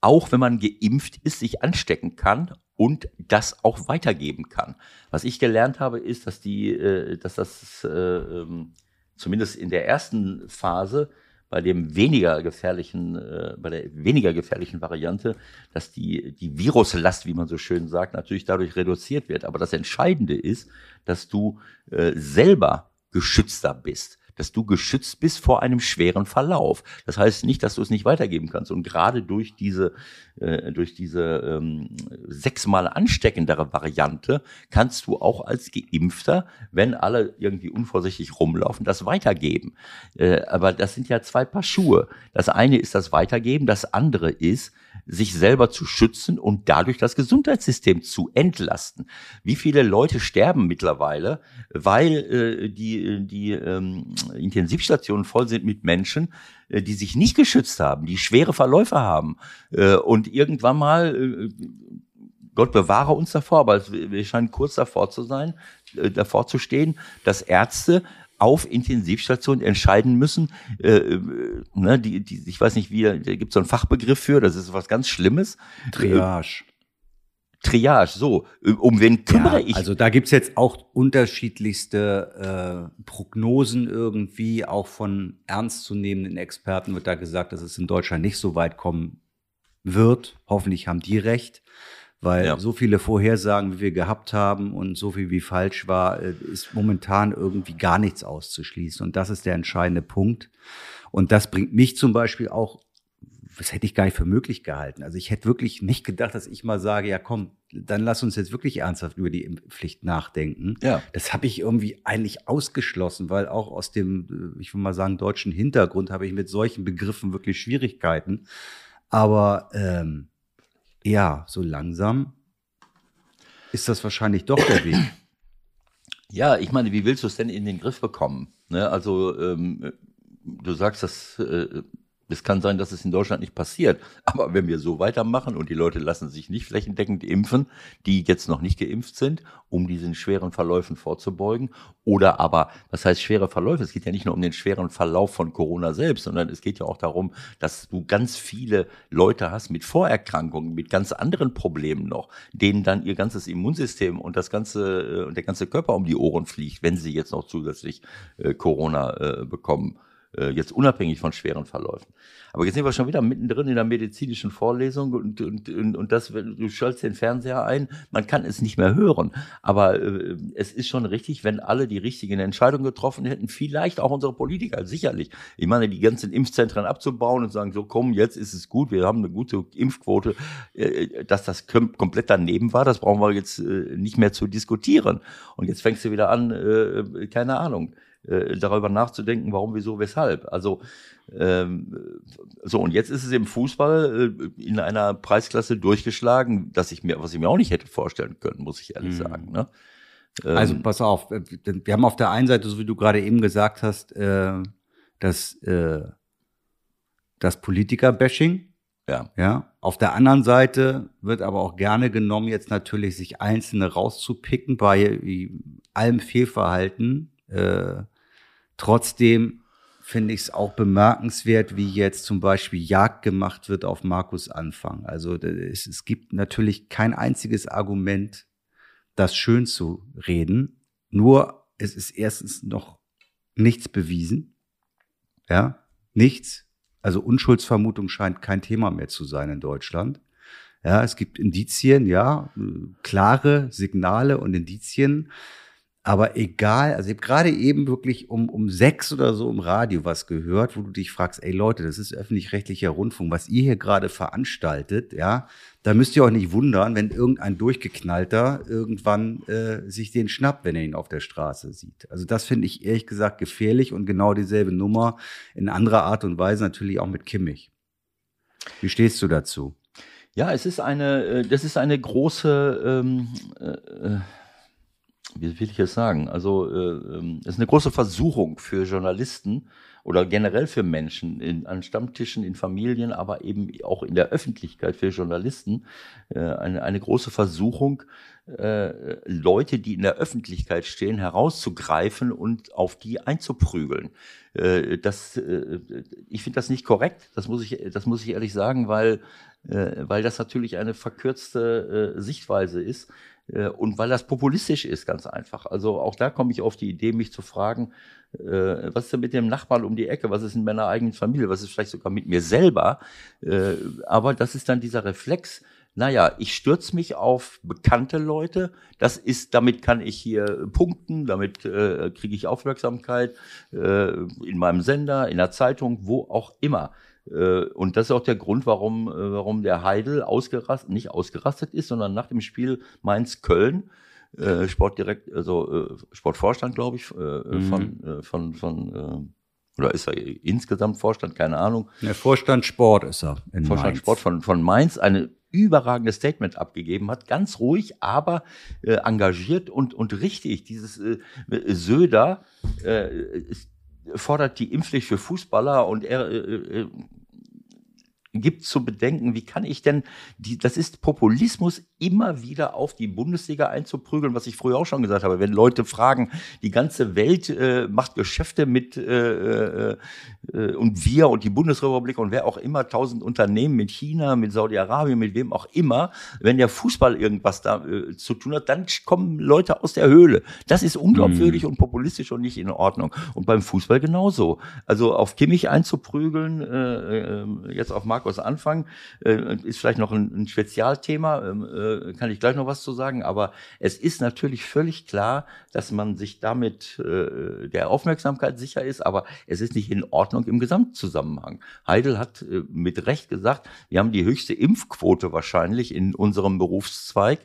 auch wenn man geimpft ist, sich anstecken kann und das auch weitergeben kann. Was ich gelernt habe, ist, dass die, dass das ähm, zumindest in der ersten Phase bei dem weniger gefährlichen, äh, bei der weniger gefährlichen Variante, dass die, die Viruslast, wie man so schön sagt, natürlich dadurch reduziert wird. Aber das Entscheidende ist, dass du äh, selber geschützter bist dass du geschützt bist vor einem schweren Verlauf. Das heißt nicht, dass du es nicht weitergeben kannst. Und gerade durch diese, äh, durch diese ähm, sechsmal ansteckendere Variante kannst du auch als Geimpfter, wenn alle irgendwie unvorsichtig rumlaufen, das weitergeben. Äh, aber das sind ja zwei Paar Schuhe. Das eine ist das Weitergeben, das andere ist, sich selber zu schützen und dadurch das Gesundheitssystem zu entlasten. Wie viele Leute sterben mittlerweile, weil äh, die, die ähm, Intensivstationen voll sind mit Menschen, äh, die sich nicht geschützt haben, die schwere Verläufe haben äh, und irgendwann mal äh, Gott bewahre uns davor, aber wir scheinen kurz davor zu sein, äh, davor zu stehen, dass Ärzte auf Intensivstationen entscheiden müssen. Äh, äh, ne, die, die, ich weiß nicht, wie, da gibt es so einen Fachbegriff für, das ist was ganz Schlimmes. Triage. Triage, so, um wen kümmere ja, ich? Also da gibt's jetzt auch unterschiedlichste äh, Prognosen irgendwie, auch von ernstzunehmenden Experten wird da gesagt, dass es in Deutschland nicht so weit kommen wird. Hoffentlich haben die recht weil ja. so viele Vorhersagen, wie wir gehabt haben und so viel wie falsch war, äh, ist momentan irgendwie gar nichts auszuschließen. Und das ist der entscheidende Punkt. Und das bringt mich zum Beispiel auch, das hätte ich gar nicht für möglich gehalten. Also ich hätte wirklich nicht gedacht, dass ich mal sage, ja komm, dann lass uns jetzt wirklich ernsthaft über die Impfpflicht nachdenken. Ja. Das habe ich irgendwie eigentlich ausgeschlossen, weil auch aus dem, äh, ich will mal sagen, deutschen Hintergrund habe ich mit solchen Begriffen wirklich Schwierigkeiten. Aber ähm, ja, so langsam ist das wahrscheinlich doch der Weg. Ja, ich meine, wie willst du es denn in den Griff bekommen? Ne? Also ähm, du sagst, dass äh, es kann sein, dass es in Deutschland nicht passiert. Aber wenn wir so weitermachen und die Leute lassen sich nicht flächendeckend impfen, die jetzt noch nicht geimpft sind, um diesen schweren Verläufen vorzubeugen, oder aber, was heißt schwere Verläufe? Es geht ja nicht nur um den schweren Verlauf von Corona selbst, sondern es geht ja auch darum, dass du ganz viele Leute hast mit Vorerkrankungen, mit ganz anderen Problemen noch, denen dann ihr ganzes Immunsystem und das ganze, und der ganze Körper um die Ohren fliegt, wenn sie jetzt noch zusätzlich äh, Corona äh, bekommen äh, jetzt unabhängig von schweren Verläufen. Aber jetzt sind wir schon wieder mittendrin in der medizinischen Vorlesung und, und, und, und das, du schaltest den Fernseher ein, man kann es nicht mehr hören. Aber äh, es ist schon richtig, wenn alle die richtigen Entscheidungen getroffen hätten, vielleicht auch unsere Politiker, sicherlich. Ich meine, die ganzen Impfzentren abzubauen und sagen, so komm, jetzt ist es gut, wir haben eine gute Impfquote, äh, dass das komplett daneben war, das brauchen wir jetzt äh, nicht mehr zu diskutieren. Und jetzt fängst du wieder an, äh, keine Ahnung äh, darüber nachzudenken, warum, wieso, weshalb. Also ähm, so und jetzt ist es im Fußball äh, in einer Preisklasse durchgeschlagen, dass ich mir, was ich mir auch nicht hätte vorstellen können, muss ich ehrlich mhm. sagen. Ne? Ähm, also pass auf, äh, wir haben auf der einen Seite, so wie du gerade eben gesagt hast, äh, das, äh, das Politiker-Bashing. Ja. ja. Auf der anderen Seite wird aber auch gerne genommen, jetzt natürlich sich Einzelne rauszupicken bei allem Fehlverhalten. Äh, Trotzdem finde ich es auch bemerkenswert, wie jetzt zum Beispiel Jagd gemacht wird auf Markus Anfang. Also es, es gibt natürlich kein einziges Argument, das schön zu reden. Nur es ist erstens noch nichts bewiesen. Ja, nichts. Also Unschuldsvermutung scheint kein Thema mehr zu sein in Deutschland. Ja, es gibt Indizien, ja, klare Signale und Indizien. Aber egal, also ich habe gerade eben wirklich um, um sechs oder so im Radio was gehört, wo du dich fragst, ey Leute, das ist öffentlich-rechtlicher Rundfunk, was ihr hier gerade veranstaltet, ja, da müsst ihr euch nicht wundern, wenn irgendein Durchgeknallter irgendwann äh, sich den schnappt, wenn er ihn auf der Straße sieht. Also das finde ich ehrlich gesagt gefährlich und genau dieselbe Nummer in anderer Art und Weise natürlich auch mit Kimmich. Wie stehst du dazu? Ja, es ist eine, äh, das ist eine große ähm, äh, wie will ich es sagen? Also äh, ähm, es ist eine große Versuchung für Journalisten oder generell für Menschen in, an Stammtischen, in Familien, aber eben auch in der Öffentlichkeit für Journalisten äh, eine, eine große Versuchung, äh, Leute, die in der Öffentlichkeit stehen, herauszugreifen und auf die einzuprügeln. Äh, das, äh, ich finde das nicht korrekt. Das muss ich, das muss ich ehrlich sagen, weil, äh, weil das natürlich eine verkürzte äh, Sichtweise ist und weil das populistisch ist, ganz einfach. Also auch da komme ich auf die Idee, mich zu fragen, äh, was ist denn mit dem Nachbarn um die Ecke, was ist in meiner eigenen Familie, was ist vielleicht sogar mit mir selber. Äh, aber das ist dann dieser Reflex, naja, ich stürze mich auf bekannte Leute. Das ist, damit kann ich hier punkten, damit äh, kriege ich Aufmerksamkeit äh, in meinem Sender, in der Zeitung, wo auch immer. Äh, und das ist auch der Grund, warum, äh, warum der Heidel ausgerastet, nicht ausgerastet ist, sondern nach dem Spiel Mainz-Köln, äh, Sportdirekt, also Sportvorstand, glaube ich, äh, mhm. von, von, von oder ist er insgesamt Vorstand, keine Ahnung. Der Vorstand Sport ist er. In Vorstand Mainz. Sport von, von Mainz, eine überragendes Statement abgegeben hat, ganz ruhig, aber äh, engagiert und, und richtig. Dieses äh, Söder äh, fordert die Impfpflicht für Fußballer und er äh, äh gibt zu bedenken, wie kann ich denn, die, das ist Populismus, immer wieder auf die Bundesliga einzuprügeln, was ich früher auch schon gesagt habe. Wenn Leute fragen, die ganze Welt äh, macht Geschäfte mit äh, äh, äh, und wir und die Bundesrepublik und wer auch immer, tausend Unternehmen mit China, mit Saudi-Arabien, mit wem auch immer, wenn der Fußball irgendwas da äh, zu tun hat, dann kommen Leute aus der Höhle. Das ist unglaubwürdig mhm. und populistisch und nicht in Ordnung. Und beim Fußball genauso. Also auf Kimmich einzuprügeln, äh, äh, jetzt auf Markus Anfang, ist vielleicht noch ein, ein Spezialthema. Äh, kann ich gleich noch was zu sagen, aber es ist natürlich völlig klar, dass man sich damit äh, der Aufmerksamkeit sicher ist, aber es ist nicht in Ordnung im Gesamtzusammenhang. Heidel hat äh, mit Recht gesagt, wir haben die höchste Impfquote wahrscheinlich in unserem Berufszweig.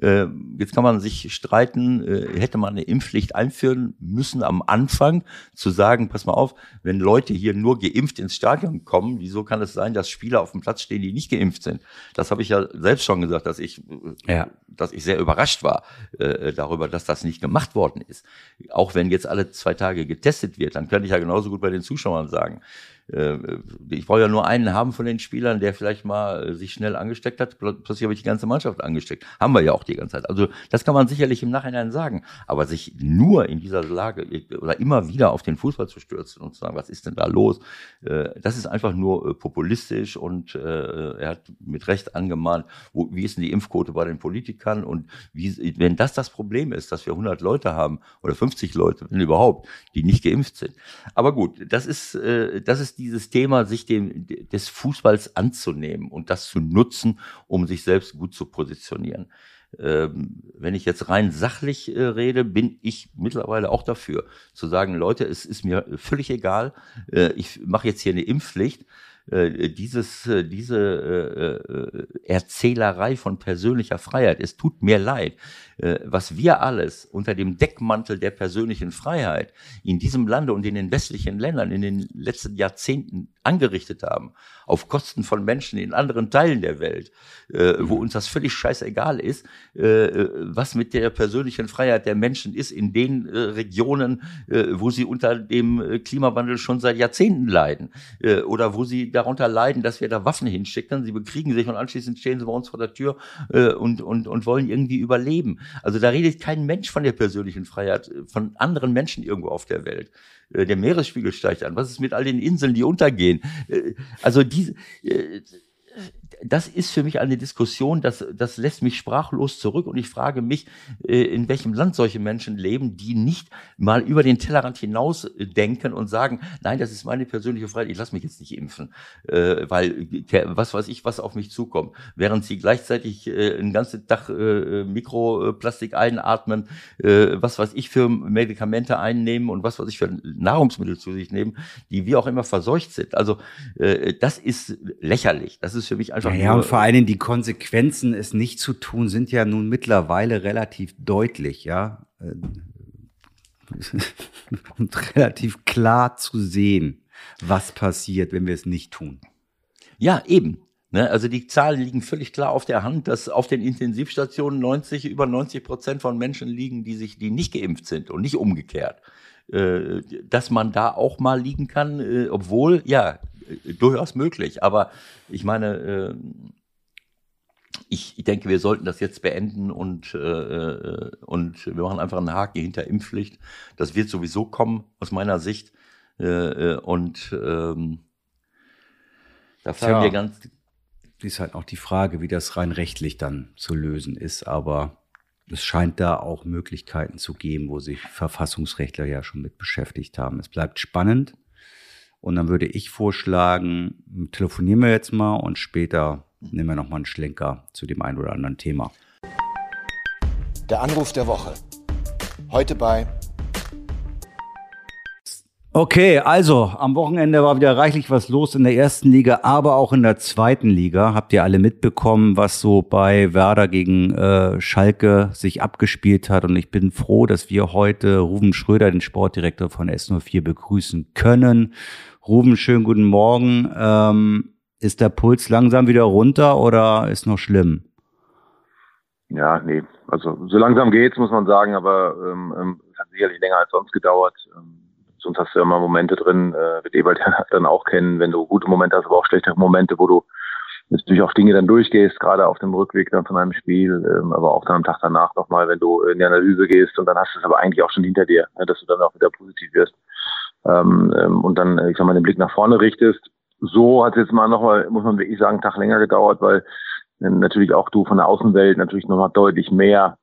Äh, jetzt kann man sich streiten, äh, hätte man eine Impfpflicht einführen müssen am Anfang, zu sagen, pass mal auf, wenn Leute hier nur geimpft ins Stadion kommen, wieso kann es sein, dass Spieler auf dem Platz stehen, die nicht geimpft sind? Das habe ich ja selbst schon gesagt, dass ich ja. dass ich sehr überrascht war äh, darüber, dass das nicht gemacht worden ist. Auch wenn jetzt alle zwei Tage getestet wird, dann könnte ich ja genauso gut bei den Zuschauern sagen, äh, ich brauche ja nur einen haben von den Spielern, der vielleicht mal sich schnell angesteckt hat. Plötzlich habe ich die ganze Mannschaft angesteckt. Haben wir ja auch die ganze Zeit. Also das kann man sicherlich im Nachhinein sagen. Aber sich nur in dieser Lage oder immer wieder auf den Fußball zu stürzen und zu sagen, was ist denn da los? Äh, das ist einfach nur äh, populistisch und er hat mit Recht angemahnt, wie ist denn die Impfquote bei den Politikern und wie, wenn das das Problem ist, dass wir 100 Leute haben oder 50 Leute, wenn überhaupt, die nicht geimpft sind. Aber gut, das ist, das ist dieses Thema, sich dem, des Fußballs anzunehmen und das zu nutzen, um sich selbst gut zu positionieren. Ähm, wenn ich jetzt rein sachlich äh, rede, bin ich mittlerweile auch dafür, zu sagen, Leute, es ist mir völlig egal, äh, ich mache jetzt hier eine Impfpflicht. Äh, dieses, äh, diese äh, äh, Erzählerei von persönlicher Freiheit, es tut mir leid, äh, was wir alles unter dem Deckmantel der persönlichen Freiheit in diesem Lande und in den westlichen Ländern in den letzten Jahrzehnten angerichtet haben, auf Kosten von Menschen in anderen Teilen der Welt, äh, wo uns das völlig scheißegal ist, äh, was mit der persönlichen Freiheit der Menschen ist in den Regionen, wo sie unter dem Klimawandel schon seit Jahrzehnten leiden oder wo sie darunter leiden, dass wir da Waffen hinschicken, sie bekriegen sich und anschließend stehen sie bei uns vor der Tür und, und, und wollen irgendwie überleben. Also da redet kein Mensch von der persönlichen Freiheit äh, von anderen Menschen irgendwo auf der Welt. Äh, der Meeresspiegel steigt an. Was ist mit all den Inseln, die untergehen? Äh, also diese das ist für mich eine Diskussion, das, das lässt mich sprachlos zurück und ich frage mich, äh, in welchem Land solche Menschen leben, die nicht mal über den Tellerrand hinaus äh, denken und sagen, nein, das ist meine persönliche Freiheit, ich lasse mich jetzt nicht impfen, äh, weil was weiß ich, was auf mich zukommt. Während sie gleichzeitig einen ganzen Tag Mikroplastik einatmen, was weiß ich für Medikamente einnehmen und was weiß ich für Nahrungsmittel zu sich nehmen, die wie auch immer verseucht sind. Also das ist lächerlich. Das ist für mich einfach einfach naja, nur. und vor allen Dingen die Konsequenzen, es nicht zu tun, sind ja nun mittlerweile relativ deutlich, ja. und relativ klar zu sehen, was passiert, wenn wir es nicht tun. Ja, eben. Ne? Also die Zahlen liegen völlig klar auf der Hand, dass auf den Intensivstationen 90, über 90 Prozent von Menschen liegen, die sich, die nicht geimpft sind und nicht umgekehrt. Äh, dass man da auch mal liegen kann, äh, obwohl, ja, äh, durchaus möglich. Aber ich meine, äh, ich denke, wir sollten das jetzt beenden und, äh, äh, und wir machen einfach einen Haken hinter Impfpflicht. Das wird sowieso kommen, aus meiner Sicht. Äh, und ähm, da fallen wir ganz. Ist halt auch die Frage, wie das rein rechtlich dann zu lösen ist. Aber es scheint da auch Möglichkeiten zu geben, wo sich Verfassungsrechtler ja schon mit beschäftigt haben. Es bleibt spannend. Und dann würde ich vorschlagen, telefonieren wir jetzt mal und später nehmen wir nochmal einen Schlenker zu dem einen oder anderen Thema. Der Anruf der Woche. Heute bei Okay, also am Wochenende war wieder reichlich was los in der ersten Liga, aber auch in der zweiten Liga. Habt ihr alle mitbekommen, was so bei Werder gegen äh, Schalke sich abgespielt hat? Und ich bin froh, dass wir heute Ruben Schröder, den Sportdirektor von S04, begrüßen können. Ruben, schönen guten Morgen. Ähm, ist der Puls langsam wieder runter oder ist noch schlimm? Ja, nee, also so langsam geht's, muss man sagen, aber ähm, ähm es hat sicherlich länger als sonst gedauert. Ähm, sonst hast du ja immer Momente drin, äh, wird Ewald dann auch kennen, wenn du gute Momente hast, aber auch schlechtere Momente, wo du natürlich auch Dinge dann durchgehst, gerade auf dem Rückweg dann von einem Spiel, ähm, aber auch dann am Tag danach nochmal, wenn du in die Analyse gehst und dann hast du es aber eigentlich auch schon hinter dir, ne, dass du dann auch wieder positiv wirst. Ähm, ähm, und dann, ich sag mal, den Blick nach vorne richtest. So hat es jetzt mal nochmal, muss man wirklich sagen, einen Tag länger gedauert, weil äh, natürlich auch du von der Außenwelt natürlich nochmal deutlich mehr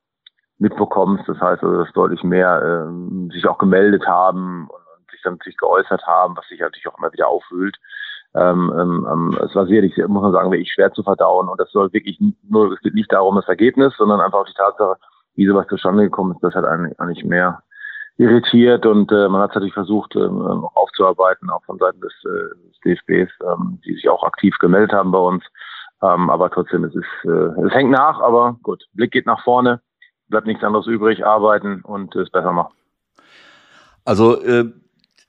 mitbekommst. Das heißt also, dass deutlich mehr ähm, sich auch gemeldet haben und dann natürlich geäußert haben, was sich natürlich auch immer wieder aufwühlt. Ähm, ähm, ähm, es war sicherlich, muss man sagen, wirklich schwer zu verdauen und das soll wirklich nur, es geht nicht darum, das Ergebnis, sondern einfach auch die Tatsache, wie sowas zustande gekommen ist, das hat eigentlich, mehr irritiert und äh, man hat es natürlich versucht, ähm, noch aufzuarbeiten, auch von Seiten des, äh, des DFBs, ähm, die sich auch aktiv gemeldet haben bei uns. Ähm, aber trotzdem, es ist, äh, es hängt nach, aber gut, Blick geht nach vorne, bleibt nichts anderes übrig, arbeiten und es besser machen. Also äh,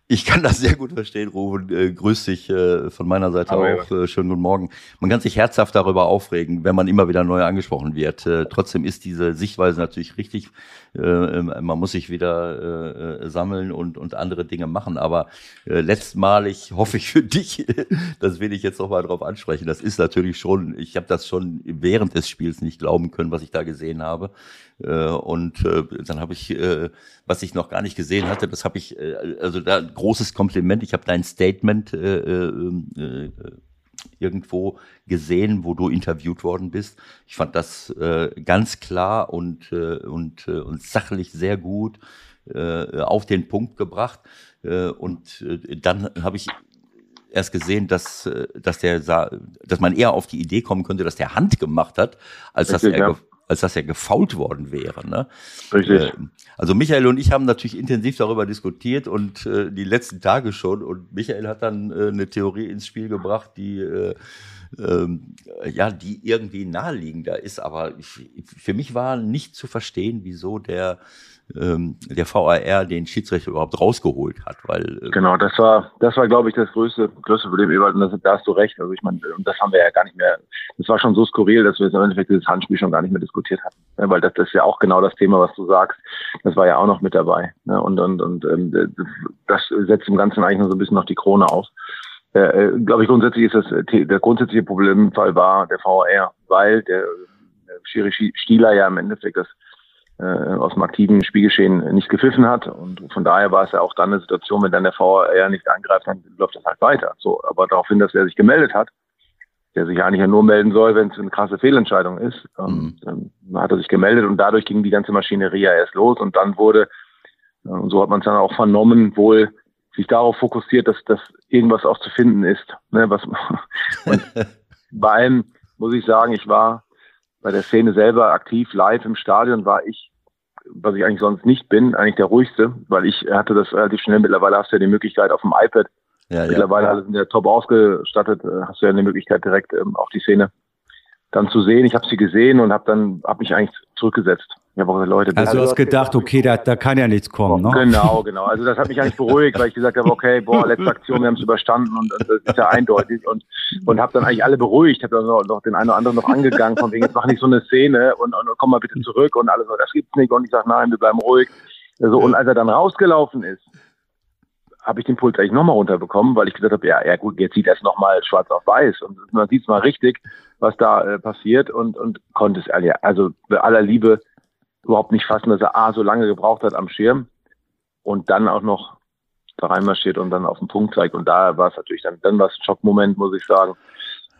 ich kann das sehr gut verstehen, Ruben. Äh, grüß dich äh, von meiner Seite Aber auch. Ja. Äh, schönen guten Morgen. Man kann sich herzhaft darüber aufregen, wenn man immer wieder neu angesprochen wird. Äh, trotzdem ist diese Sichtweise natürlich richtig. Äh, ähm, man muss sich wieder äh, sammeln und, und andere Dinge machen. Aber äh, letztmalig hoffe ich für dich, das will ich jetzt noch mal drauf ansprechen. Das ist natürlich schon, ich habe das schon während des Spiels nicht glauben können, was ich da gesehen habe. Äh, und äh, dann habe ich, äh, was ich noch gar nicht gesehen hatte, das habe ich, äh, also da großes Kompliment. Ich habe dein Statement äh, äh, irgendwo gesehen, wo du interviewt worden bist. Ich fand das äh, ganz klar und, äh, und, äh, und sachlich sehr gut äh, auf den Punkt gebracht. Äh, und äh, dann habe ich erst gesehen, dass, äh, dass der, dass man eher auf die Idee kommen könnte, dass der Hand gemacht hat, als Richtig, dass er, ja als dass er gefault worden wäre. Ne? Richtig. Äh, also Michael und ich haben natürlich intensiv darüber diskutiert und äh, die letzten Tage schon. Und Michael hat dann äh, eine Theorie ins Spiel gebracht, die äh, ähm, ja, die irgendwie naheliegender ist. Aber ich, für mich war nicht zu verstehen, wieso der ähm, der VAR den Schiedsrichter überhaupt rausgeholt hat, weil äh genau, das war das war glaube ich das größte größte Problem, Ewald, und das, da hast du recht. Also ich meine, und das haben wir ja gar nicht mehr. Das war schon so skurril, dass wir jetzt im Endeffekt dieses Handspiel schon gar nicht mehr diskutiert hatten, ja, weil das, das ist ja auch genau das Thema, was du sagst. Das war ja auch noch mit dabei, ne? und und und ähm, das setzt im Ganzen eigentlich nur so ein bisschen noch die Krone aus. Äh, äh glaube ich, grundsätzlich ist das äh, der grundsätzliche Problemfall war der VAR, weil der, der Schiri Stieler ja im Endeffekt das äh, aus dem aktiven Spielgeschehen nicht gepfiffen hat. Und von daher war es ja auch dann eine Situation, wenn dann der VR nicht angreift, dann läuft das halt weiter. So, aber daraufhin, dass er sich gemeldet hat, der sich eigentlich ja nur melden soll, wenn es eine krasse Fehlentscheidung ist, ähm, mhm. dann hat er sich gemeldet und dadurch ging die ganze Maschinerie ja erst los und dann wurde, äh, und so hat man es dann auch vernommen, wohl sich darauf fokussiert, dass, dass irgendwas auch zu finden ist. Ne, was, bei allem muss ich sagen, ich war bei der Szene selber aktiv live im Stadion war ich, was ich eigentlich sonst nicht bin, eigentlich der ruhigste, weil ich hatte das relativ schnell. Mittlerweile hast du ja die Möglichkeit auf dem iPad. Ja, Mittlerweile ja. sind ja top ausgestattet, äh, hast du ja die Möglichkeit direkt ähm, auch die Szene dann zu sehen, ich habe sie gesehen und habe dann hab mich eigentlich zurückgesetzt. Ich habe auch gesagt, Leute, also du hast gedacht, okay, da, da kann ja nichts kommen, ne? Genau, genau. Also das hat mich eigentlich beruhigt, weil ich gesagt habe, okay, boah, letzte Aktion, wir haben es überstanden und das ist ja eindeutig und und habe dann eigentlich alle beruhigt, habe dann noch, den einen oder anderen noch angegangen, von wegen jetzt mach nicht so eine Szene und, und komm mal bitte zurück und alles so, das gibt's nicht und ich sage, nein, wir bleiben ruhig. Also, und als er dann rausgelaufen ist, habe ich den Puls eigentlich nochmal runterbekommen, weil ich gesagt habe, ja, ja gut, jetzt sieht er es nochmal schwarz auf weiß und man sieht es mal richtig, was da äh, passiert und, und konnte es also bei aller Liebe überhaupt nicht fassen, dass er A so lange gebraucht hat am Schirm und dann auch noch da reinmarschiert und dann auf den Punkt zeigt. Und da war es natürlich dann, dann war es ein Schockmoment, muss ich sagen.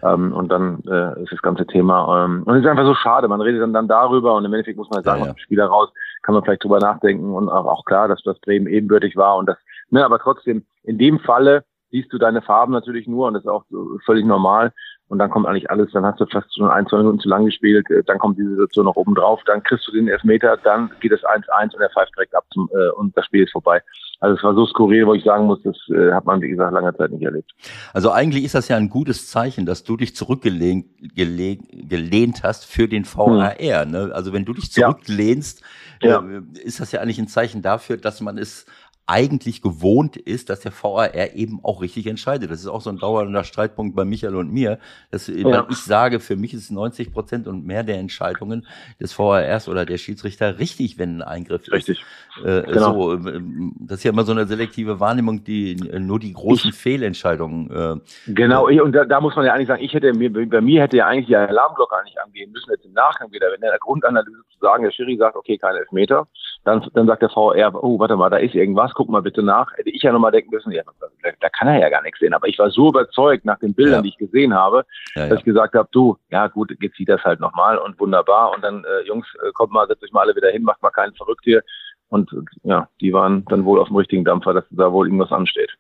Ähm, und dann äh, ist das ganze Thema. Ähm, und es ist einfach so schade. Man redet dann, dann darüber und im Endeffekt muss man sagen, ja, ja. aus dem Spiel heraus kann man vielleicht drüber nachdenken und auch, auch klar, dass das Bremen ebenbürtig war und das, ne, aber trotzdem, in dem Falle siehst du deine Farben natürlich nur und das ist auch völlig normal und dann kommt eigentlich alles, dann hast du fast schon ein, zwei Minuten zu lang gespielt, äh, dann kommt die Situation noch oben drauf, dann kriegst du den Elfmeter, dann geht es 1-1 und er pfeift direkt ab zum, äh, und das Spiel ist vorbei. Also es war so skurril, wo ich sagen muss, das äh, hat man, wie gesagt, lange Zeit nicht erlebt. Also eigentlich ist das ja ein gutes Zeichen, dass du dich zurückgelehnt gelehnt hast für den VAR. Hm. Ne? Also wenn du dich zurücklehnst, ja. äh, ist das ja eigentlich ein Zeichen dafür, dass man es eigentlich gewohnt ist, dass der VAR eben auch richtig entscheidet. Das ist auch so ein dauernder Streitpunkt bei Michael und mir. Dass, ja. Ich sage, für mich ist 90 Prozent und mehr der Entscheidungen des VARs oder der Schiedsrichter richtig, wenn ein Eingriff richtig. ist. Äh, genau. so, ähm, das ist ja immer so eine selektive Wahrnehmung, die nur die großen ich, Fehlentscheidungen. Äh, genau, und da, da, muss man ja eigentlich sagen, ich hätte mir, bei mir hätte ja eigentlich die Alarmglocke eigentlich angehen müssen, jetzt im Nachgang wieder, wenn der Grundanalyse zu sagen, der Schiri sagt, okay, keine Elfmeter, dann, dann sagt der VR, oh, warte mal, da ist irgendwas, guck mal bitte nach. Hätte ich ja nochmal denken müssen, ja, da, da, kann er ja gar nichts sehen. Aber ich war so überzeugt nach den Bildern, ja. die ich gesehen habe, ja, dass ich gesagt habe, du, ja gut, jetzt sieht das halt nochmal und wunderbar. Und dann, äh, Jungs, äh, kommt mal, setzt euch mal alle wieder hin, macht mal keinen verrückt hier. Und ja, die waren dann wohl auf dem richtigen Dampfer, dass da wohl irgendwas ansteht.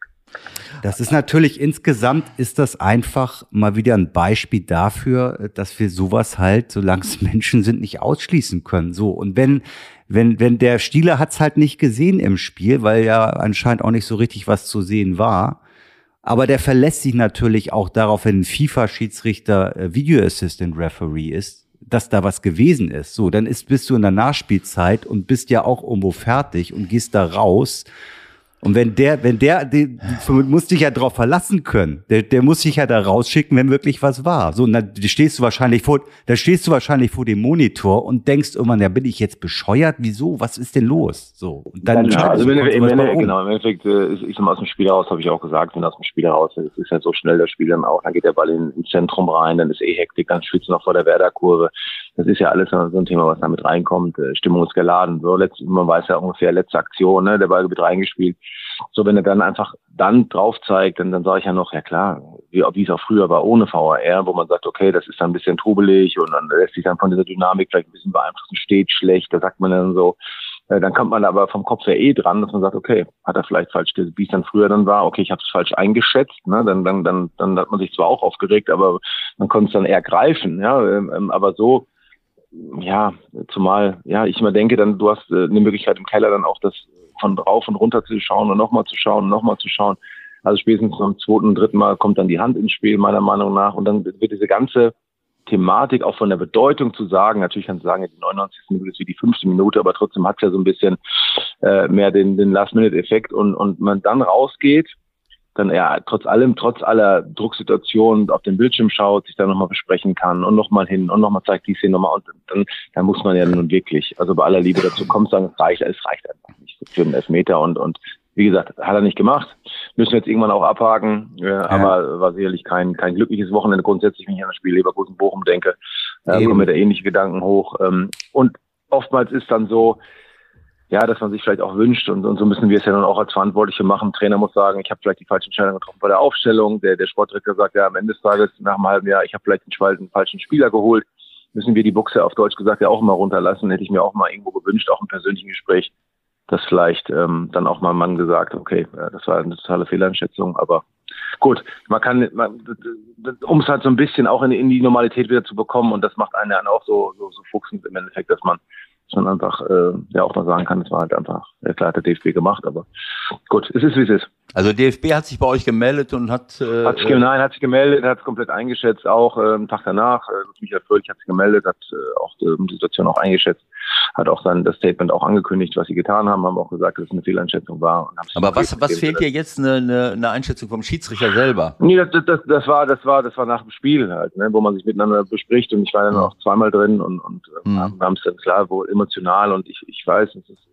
Das ist natürlich insgesamt ist das einfach mal wieder ein Beispiel dafür, dass wir sowas halt, solange es Menschen sind, nicht ausschließen können. So und wenn wenn, wenn der Stieler hat's halt nicht gesehen im Spiel, weil ja anscheinend auch nicht so richtig was zu sehen war. Aber der verlässt sich natürlich auch darauf, wenn ein FIFA-Schiedsrichter äh, Video Assistant Referee ist, dass da was gewesen ist. So, dann ist, bist du in der Nachspielzeit und bist ja auch irgendwo fertig und gehst da raus und wenn der, wenn der, der muss dich ja darauf verlassen können. Der, der muss sich ja da rausschicken, wenn wirklich was war. So, und dann stehst du wahrscheinlich vor, da stehst du wahrscheinlich vor dem Monitor und denkst irgendwann, ja, bin ich jetzt bescheuert? Wieso? Was ist denn los? So. Und dann ja, also wenn, wenn, wenn, um. genau, im Endeffekt, äh, ich sag mal, aus dem Spiel heraus, habe ich auch gesagt, wenn aus dem Spiel heraus, es ist halt so schnell, das Spiel dann auch, dann geht der Ball in, ins Zentrum rein, dann ist eh Hektik, dann spielst du noch vor der Werder-Kurve. Das ist ja alles so ein Thema, was damit reinkommt. Äh, Stimmung ist geladen. So, letzt, man weiß ja ungefähr, letzte Aktion, ne, der Ball wird reingespielt. So, wenn er dann einfach dann drauf zeigt, dann, dann sage ich ja noch, ja klar, wie, wie es auch früher war ohne VAR, wo man sagt, okay, das ist dann ein bisschen trubelig und dann lässt sich dann von dieser Dynamik vielleicht ein bisschen beeinflussen, steht schlecht, da sagt man dann so, äh, dann kommt man aber vom Kopf her eh dran, dass man sagt, okay, hat er vielleicht falsch, wie es dann früher dann war, okay, ich habe es falsch eingeschätzt, ne? dann, dann, dann, dann hat man sich zwar auch aufgeregt, aber man konnte es dann eher greifen, ja, ähm, ähm aber so ja, zumal, ja, ich immer denke, dann du hast äh, eine Möglichkeit im Keller dann auch das von drauf und runter zu schauen und nochmal zu schauen und nochmal zu schauen. Also spätestens beim zweiten und dritten Mal kommt dann die Hand ins Spiel, meiner Meinung nach. Und dann wird diese ganze Thematik auch von der Bedeutung zu sagen, natürlich kannst du sagen, die 99. Minute ist wie die fünfte Minute, aber trotzdem hat es ja so ein bisschen äh, mehr den, den Last-Minute-Effekt und, und man dann rausgeht dann ja trotz allem, trotz aller Drucksituation auf dem Bildschirm schaut, sich dann nochmal besprechen kann und nochmal hin und nochmal zeigt die Szene nochmal und dann, dann muss man ja nun wirklich, also bei aller Liebe dazu kommt, sagen, es reicht, es reicht einfach nicht für einen Elfmeter und, und wie gesagt, hat er nicht gemacht. Müssen wir jetzt irgendwann auch abhaken, äh, ja. aber war sicherlich kein, kein glückliches Wochenende grundsätzlich, wenn ich an das Spiel Leverkusen-Bochum denke, äh, kommen mir da ähnliche Gedanken hoch. Ähm, und oftmals ist dann so, ja, dass man sich vielleicht auch wünscht und, und so müssen wir es ja dann auch als Verantwortliche machen. Trainer muss sagen, ich habe vielleicht die falsche Entscheidung getroffen bei der Aufstellung. Der, der Sportdirektor sagt ja am Ende des Tages nach einem halben Jahr, ich habe vielleicht den falschen Spieler geholt. Müssen wir die Buchse auf Deutsch gesagt ja auch mal runterlassen. Hätte ich mir auch mal irgendwo gewünscht, auch im persönlichen Gespräch, dass vielleicht ähm, dann auch mal ein Mann gesagt, okay, ja, das war eine totale Fehleinschätzung, aber gut, man kann, um es halt so ein bisschen auch in, in, die Normalität wieder zu bekommen und das macht einen dann auch so, so, so fuchsend im Endeffekt, dass man man einfach äh, ja auch mal sagen kann, es war halt einfach, ja, klar hat der DFB gemacht, aber gut, es ist wie es ist. Also DFB hat sich bei euch gemeldet und hat äh, hat sich, nein, hat sich gemeldet, hat es komplett eingeschätzt, auch äh, einen Tag danach, äh, Michael Fröhlich hat sich gemeldet, hat äh, auch die Situation auch eingeschätzt hat auch dann das Statement auch angekündigt, was sie getan haben, haben auch gesagt, dass es eine Fehleinschätzung war. Aber was, was fehlt dir jetzt eine, eine, eine Einschätzung vom Schiedsrichter selber? Nee, das, das, das war, das war, das war nach dem Spiel halt, ne, wo man sich miteinander bespricht und ich war dann auch zweimal drin und, und mhm. haben es dann klar wohl emotional und ich, ich weiß, es ist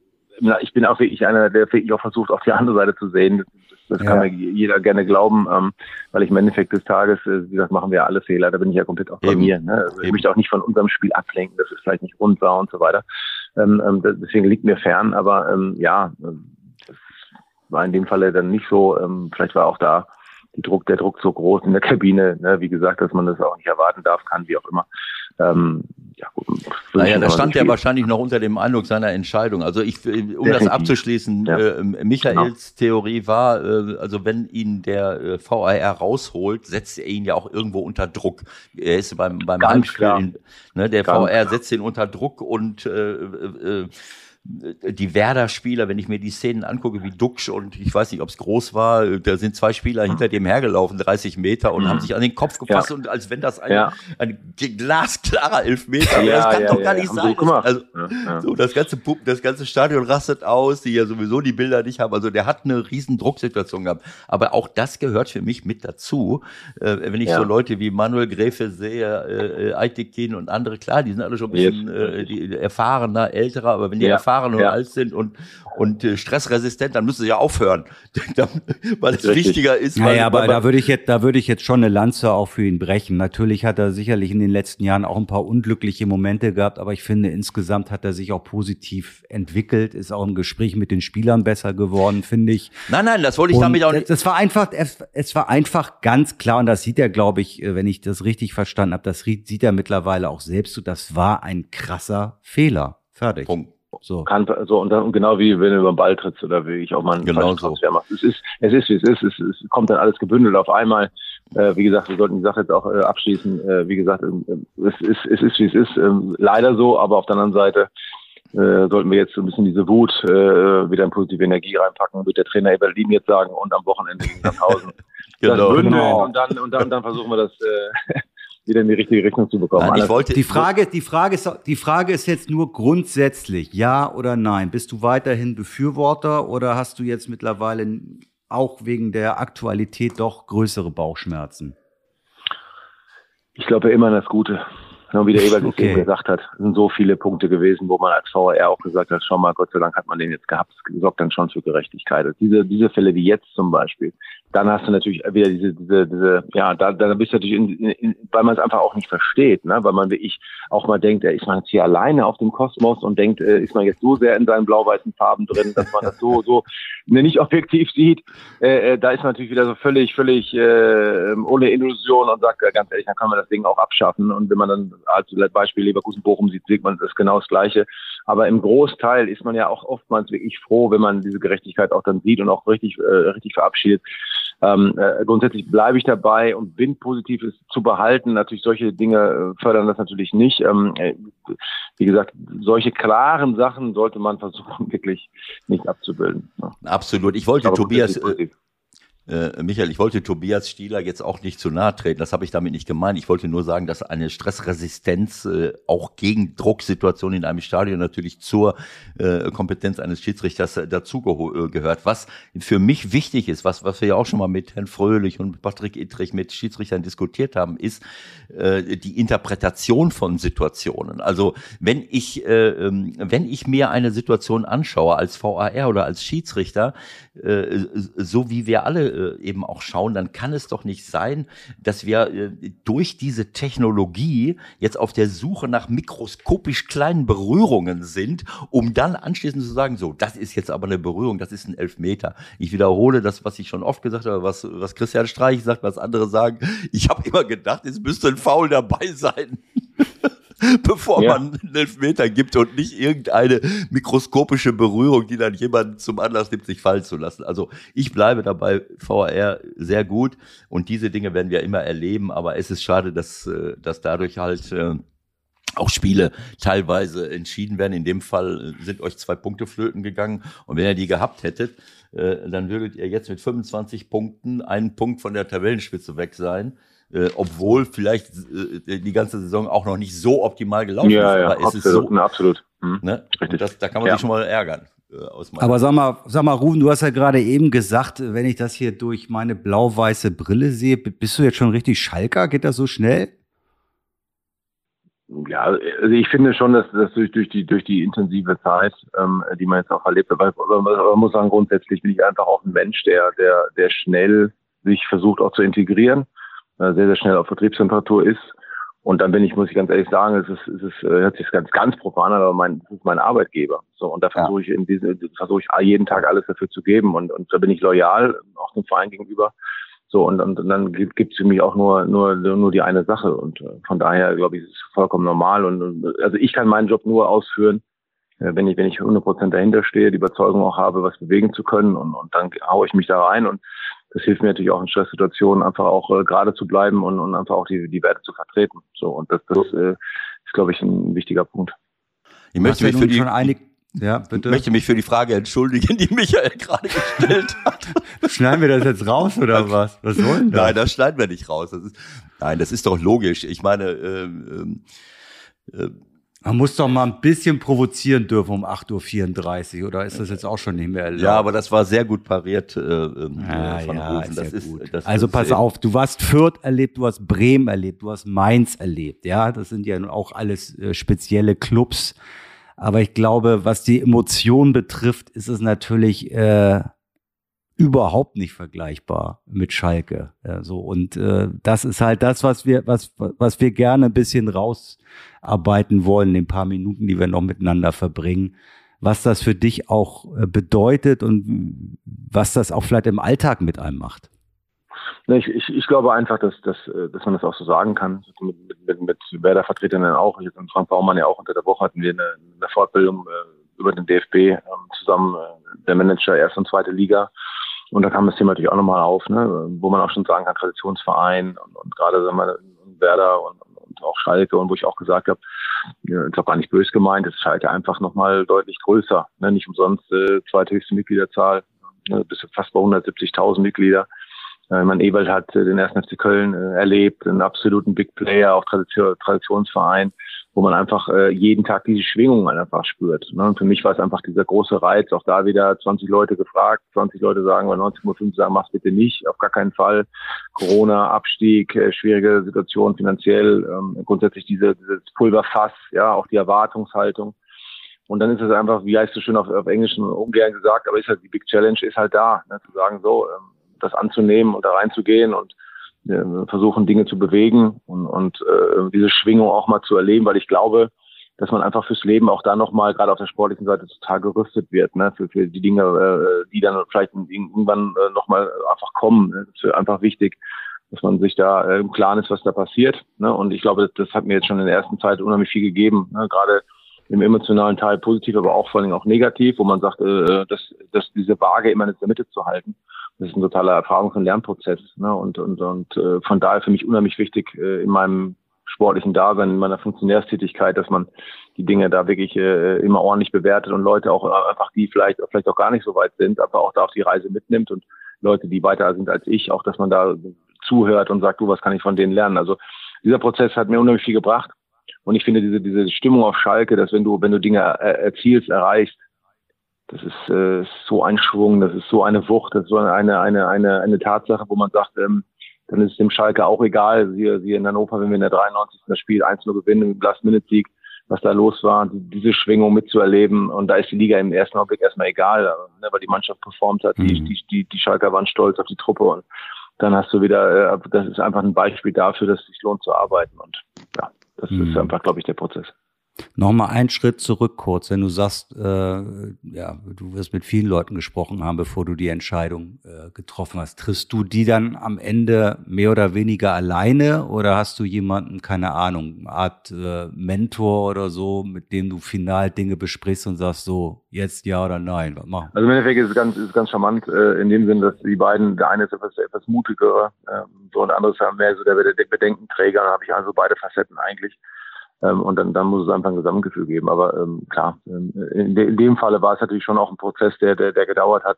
ich bin auch wirklich einer, der wirklich auch versucht, auf die andere Seite zu sehen. Das, das ja. kann mir jeder gerne glauben, ähm, weil ich im Endeffekt des Tages, äh, wie gesagt, machen wir alle Fehler. Da bin ich ja komplett auch bei mir. Ne? Also ich möchte auch nicht von unserem Spiel ablenken, dass es vielleicht nicht rund war und so weiter. Ähm, ähm, deswegen liegt mir fern, aber ähm, ja, das war in dem Falle dann nicht so. Ähm, vielleicht war auch da die Druck, der Druck so groß in der Kabine, ne? wie gesagt, dass man das auch nicht erwarten darf, kann, wie auch immer. Ähm, ja, naja, da stand er wahrscheinlich noch unter dem Eindruck seiner Entscheidung. Also ich, um Definitiv. das abzuschließen, ja. äh, Michaels genau. Theorie war, äh, also wenn ihn der äh, VAR rausholt, setzt er ihn ja auch irgendwo unter Druck. Er ist beim, beim Heimspiel, ne, der Ganz VAR setzt ihn unter Druck und äh, äh, die Werder-Spieler, wenn ich mir die Szenen angucke, wie Duxch und ich weiß nicht, ob es groß war, da sind zwei Spieler hinter dem hergelaufen, 30 Meter und mhm. haben sich an den Kopf gefasst ja. und als wenn das ein, ja. ein glasklarer Elfmeter wäre. Ja, das kann doch gar nicht sein. Also, so, das ganze das ganze Stadion rastet aus, die ja sowieso die Bilder nicht haben. Also der hat eine riesen Drucksituation gehabt. Aber auch das gehört für mich mit dazu. Äh, wenn ich so Leute wie Manuel Gräfe sehe, äh, Aitekin und andere, klar, die sind alle schon ein bisschen äh, erfahrener, älterer, aber wenn die erfahren erfahren und ja. alt sind und, und äh, stressresistent, dann müssen sie ja aufhören, weil es Richtig. wichtiger ist. Weil, naja, aber weil, da würde ich jetzt, da würde ich jetzt schon eine Lanze auch für ihn brechen. Natürlich hat er sicherlich in den letzten Jahren auch ein paar unglückliche Momente gehabt, aber ich finde insgesamt hat er sich auch positiv entwickelt, ist auch im Gespräch mit den Spielern besser geworden, finde ich. Nein, nein, das wollte ich und damit auch nicht. Das war einfach, es war einfach ganz klar und das sieht er, glaube ich, äh, wenn ich das richtig verstanden habe, das sieht er mittlerweile auch selbst so. Das war ein krasser Fehler. Fertig. Punkt. So. Kann, so und dann genau wie wenn du über den Ball trittst oder wie ich auch mal einen genau so. mache. Es ist, es ist, wie es ist. Es, es kommt dann alles gebündelt auf einmal. Äh, wie gesagt, wir sollten die Sache jetzt auch äh, abschließen. Äh, wie gesagt, äh, es ist, es ist, wie es ist. Ähm, leider so, aber auf der anderen Seite äh, sollten wir jetzt so ein bisschen diese Wut äh, wieder in positive Energie reinpacken, wird der Trainer Eberlin jetzt sagen und am Wochenende gegen Sandhausen. genau. Das bündeln genau. und dann und dann, dann versuchen wir das äh, wieder in die richtige Richtung zu bekommen. Nein, ich wollte, die Frage, die Frage ist, die Frage ist jetzt nur grundsätzlich, ja oder nein. Bist du weiterhin Befürworter oder hast du jetzt mittlerweile auch wegen der Aktualität doch größere Bauchschmerzen? Ich glaube immer an das Gute. wie der Ebert okay. gesagt hat, sind so viele Punkte gewesen, wo man als VR auch gesagt hat, schau mal, Gott sei Dank hat man den jetzt gehabt. Das sorgt dann schon für Gerechtigkeit. Diese, diese Fälle wie jetzt zum Beispiel, dann hast du natürlich wieder diese, diese, diese ja, da, da bist du natürlich, in, in, weil man es einfach auch nicht versteht, ne? weil man wirklich auch mal denkt, ist man jetzt hier alleine auf dem Kosmos und denkt, äh, ist man jetzt so sehr in seinen blau-weißen Farben drin, dass man das so, so ne, nicht objektiv sieht. Äh, äh, da ist man natürlich wieder so völlig, völlig äh, ohne Illusion und sagt, äh, ganz ehrlich, dann kann man das Ding auch abschaffen. Und wenn man dann als Beispiel Leverkusen-Bochum sieht, sieht man das genau das Gleiche. Aber im Großteil ist man ja auch oftmals wirklich froh, wenn man diese Gerechtigkeit auch dann sieht und auch richtig, äh, richtig verabschiedet. Ähm, äh, grundsätzlich bleibe ich dabei und bin positiv ist zu behalten. Natürlich solche Dinge äh, fördern das natürlich nicht. Ähm, äh, wie gesagt, solche klaren Sachen sollte man versuchen wirklich nicht abzubilden. Ja. Absolut. Ich wollte Tobias, äh, Michael, ich wollte Tobias Stieler jetzt auch nicht zu nahe treten. Das habe ich damit nicht gemeint. Ich wollte nur sagen, dass eine Stressresistenz äh, auch gegen Drucksituationen in einem Stadion natürlich zur äh, Kompetenz eines Schiedsrichters äh, dazu äh. Was für mich wichtig ist, was, was wir ja auch schon mal mit Herrn Fröhlich und Patrick Ittrich mit Schiedsrichtern diskutiert haben, ist äh, die Interpretation von Situationen. Also wenn ich, äh, ähm, wenn ich mir eine Situation anschaue als VAR oder als Schiedsrichter, so wie wir alle äh, eben auch schauen, dann kann es doch nicht sein, dass wir äh, durch diese Technologie jetzt auf der Suche nach mikroskopisch kleinen Berührungen sind, um dann anschließend zu sagen, so, das ist jetzt aber eine Berührung, das ist ein Elfmeter. Ich wiederhole das, was ich schon oft gesagt habe, was, was Christian Streich sagt, was andere sagen. Ich habe immer gedacht, es müsste ein Foul dabei sein. bevor ja. man einen Elfmeter gibt und nicht irgendeine mikroskopische Berührung, die dann jemanden zum Anlass nimmt, sich fallen zu lassen. Also ich bleibe dabei, VR sehr gut und diese Dinge werden wir immer erleben, aber es ist schade, dass, äh, dass dadurch halt äh, auch Spiele teilweise entschieden werden. In dem Fall äh, sind euch zwei Punkte flöten gegangen. Und wenn ihr die gehabt hättet, dann würdet ihr jetzt mit 25 Punkten einen Punkt von der Tabellenspitze weg sein. Äh, obwohl vielleicht die ganze Saison auch noch nicht so optimal gelaufen ja, ist. Ja, aber absolut, ist es so, absolut. Hm. Ne? Richtig. Das, da kann man ja. sich schon mal ärgern. Aber sag mal, sag mal, Ruben, du hast ja gerade eben gesagt, wenn ich das hier durch meine blau-weiße Brille sehe, bist du jetzt schon richtig Schalker? Geht das so schnell? Ja, also ich finde schon, dass, dass durch, durch, die, durch die intensive Zeit, ähm, die man jetzt auch erlebt hat, weil man muss sagen, grundsätzlich bin ich einfach auch ein Mensch, der, der, der schnell sich versucht auch zu integrieren, äh, sehr, sehr schnell auf Vertriebstemperatur ist. Und dann bin ich, muss ich ganz ehrlich sagen, es ist, es ist, äh, hört sich ganz, ganz profan an, aber mein, es ist mein Arbeitgeber. So, und da versuche ich in diese, versuche ich jeden Tag alles dafür zu geben und, und da bin ich loyal, auch dem Verein gegenüber. So, und, und, und dann gibt es für mich auch nur, nur, nur die eine Sache. Und äh, von daher, glaube ich, ist es vollkommen normal. Und, also ich kann meinen Job nur ausführen, äh, wenn ich, wenn ich 100 Prozent dahinter stehe, die Überzeugung auch habe, was bewegen zu können. Und, und dann haue ich mich da rein. Und das hilft mir natürlich auch in Stresssituationen, einfach auch äh, gerade zu bleiben und, und einfach auch die, die Werte zu vertreten. So, und das, das äh, ist, glaube ich, ein wichtiger Punkt. Ich möchte mich für die, schon einig ja, bitte. Ich möchte mich für die Frage entschuldigen, die Michael gerade gestellt hat. schneiden wir das jetzt raus oder was? Was wollen das? Nein, das schneiden wir nicht raus. Das ist, nein, das ist doch logisch. Ich meine, ähm, äh, man muss doch mal ein bisschen provozieren dürfen um 8.34 Uhr, oder ist das jetzt auch schon nicht mehr erlaubt? Ja, aber das war sehr gut pariert äh, ähm, ja, von ja, Rufen. Das ist, gut. Das also pass auf, du hast Fürth erlebt, du hast Bremen erlebt, du hast Mainz erlebt, ja, das sind ja nun auch alles äh, spezielle Clubs. Aber ich glaube, was die Emotion betrifft, ist es natürlich äh, überhaupt nicht vergleichbar mit Schalke. Ja, so und äh, das ist halt das, was wir, was, was wir gerne ein bisschen rausarbeiten wollen, in den paar Minuten, die wir noch miteinander verbringen. Was das für dich auch äh, bedeutet und was das auch vielleicht im Alltag mit einem macht. Ich, ich, ich glaube einfach, dass, dass, äh, dass man das auch so sagen kann. Mit, mit, mit Werder-Vertretern auch. Jetzt mit Frank Baumann ja auch unter der Woche hatten wir eine, eine Fortbildung äh, über den DFB ähm, zusammen, äh, der Manager erste und zweite Liga. Und da kam das Thema natürlich auch nochmal auf, ne, wo man auch schon sagen kann, Traditionsverein und, und gerade sagen wir, Werder und, und auch Schalke und wo ich auch gesagt habe, ist auch gar nicht böse gemeint, ist Schalke einfach nochmal deutlich größer. Ne, nicht umsonst äh, zweithöchste Mitgliederzahl, ne, bis fast bei 170.000 Mitglieder. Äh, mein Ewald hat äh, den ersten FC Köln äh, erlebt, einen absoluten Big Player, auch Tradition, Traditionsverein, wo man einfach äh, jeden Tag diese Schwingungen einfach spürt. Ne? Und für mich war es einfach dieser große Reiz, auch da wieder 20 Leute gefragt, 20 Leute sagen, bei 19.05 Uhr sagen, mach's bitte nicht, auf gar keinen Fall. Corona, Abstieg, äh, schwierige Situation finanziell, ähm, grundsätzlich diese, dieses Pulverfass, ja, auch die Erwartungshaltung. Und dann ist es einfach, wie heißt es schön auf, auf Englisch ungern gesagt, aber ist halt die Big Challenge ist halt da, ne, zu sagen, so, ähm, das anzunehmen und da reinzugehen und versuchen, Dinge zu bewegen und, und äh, diese Schwingung auch mal zu erleben, weil ich glaube, dass man einfach fürs Leben auch da nochmal, gerade auf der sportlichen Seite, total gerüstet wird, ne, für, für die Dinge, äh, die dann vielleicht irgendwann äh, nochmal einfach kommen. Ne? Das ist einfach wichtig, dass man sich da äh, im Klaren ist, was da passiert. Ne? Und ich glaube, das, das hat mir jetzt schon in der ersten Zeit unheimlich viel gegeben, ne? gerade im emotionalen Teil positiv, aber auch vor allem auch negativ, wo man sagt, äh, dass, dass diese Waage immer in der Mitte zu halten das ist ein totaler Erfahrungs- und Lernprozess. Ne? Und, und, und äh, von daher für mich unheimlich wichtig äh, in meinem sportlichen Dasein, in meiner Funktionärstätigkeit, dass man die Dinge da wirklich äh, immer ordentlich bewertet und Leute auch äh, einfach, die vielleicht, vielleicht auch gar nicht so weit sind, aber auch da auf die Reise mitnimmt und Leute, die weiter sind als ich, auch, dass man da zuhört und sagt, du, was kann ich von denen lernen? Also dieser Prozess hat mir unheimlich viel gebracht. Und ich finde diese, diese Stimmung auf Schalke, dass wenn du, wenn du Dinge erzielst, erreichst, das ist äh, so ein Schwung, das ist so eine Wucht, das ist so eine, eine, eine, eine Tatsache, wo man sagt, ähm, dann ist es dem Schalke auch egal. Sie, sie in Hannover, wenn wir in der 93. das Spiel 1-0 gewinnen, im Last-Minute-Sieg, was da los war, diese Schwingung mitzuerleben. Und da ist die Liga im ersten Augenblick erstmal egal, ne, weil die Mannschaft performt hat. Mhm. Die, die, die, die Schalker waren stolz auf die Truppe. Und dann hast du wieder, äh, das ist einfach ein Beispiel dafür, dass es sich lohnt zu arbeiten. Und ja, das mhm. ist einfach, glaube ich, der Prozess. Nochmal einen Schritt zurück kurz, wenn du sagst, äh, ja, du wirst mit vielen Leuten gesprochen haben, bevor du die Entscheidung äh, getroffen hast. Triffst du die dann am Ende mehr oder weniger alleine oder hast du jemanden, keine Ahnung, eine Art äh, Mentor oder so, mit dem du final Dinge besprichst und sagst so, jetzt ja oder nein, was machen? Also im Endeffekt ist es ganz, ist ganz charmant äh, in dem Sinn, dass die beiden, der eine ist etwas, etwas mutiger, äh, so und der andere ist mehr so der, der Bedenkenträger, da habe ich also beide Facetten eigentlich. Ähm, und dann, dann muss es einfach ein Gesamtgefühl geben. Aber ähm, klar, ähm, in, de, in dem Falle war es natürlich schon auch ein Prozess, der, der, der gedauert hat.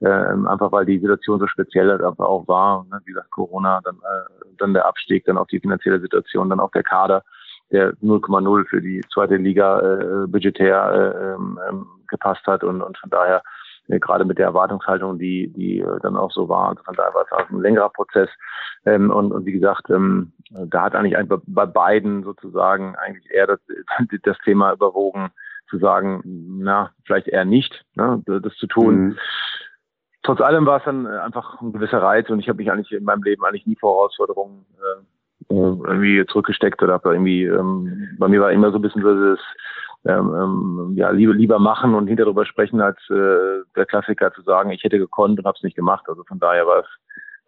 Ähm, einfach weil die Situation so speziell einfach auch war. Ne? Wie gesagt, Corona, dann, äh, dann der Abstieg, dann auch die finanzielle Situation, dann auch der Kader, der 0,0 für die zweite Liga äh, budgetär äh, ähm, ähm, gepasst hat. Und, und von daher gerade mit der Erwartungshaltung, die, die äh, dann auch so war. Also von daher war es auch ein längerer Prozess. Ähm, und, und wie gesagt, ähm, da hat eigentlich einfach bei beiden sozusagen eigentlich eher das, das Thema überwogen, zu sagen, na, vielleicht eher nicht, ne, das zu tun. Mhm. Trotz allem war es dann einfach ein gewisser Reiz und ich habe mich eigentlich in meinem Leben eigentlich nie vor Herausforderungen äh, irgendwie zurückgesteckt oder habe irgendwie, ähm, bei mir war immer so ein bisschen so dieses, ähm, ähm, ja, lieber, lieber machen und hinter drüber sprechen, als äh, der Klassiker zu sagen, ich hätte gekonnt und habe es nicht gemacht. Also von daher war es,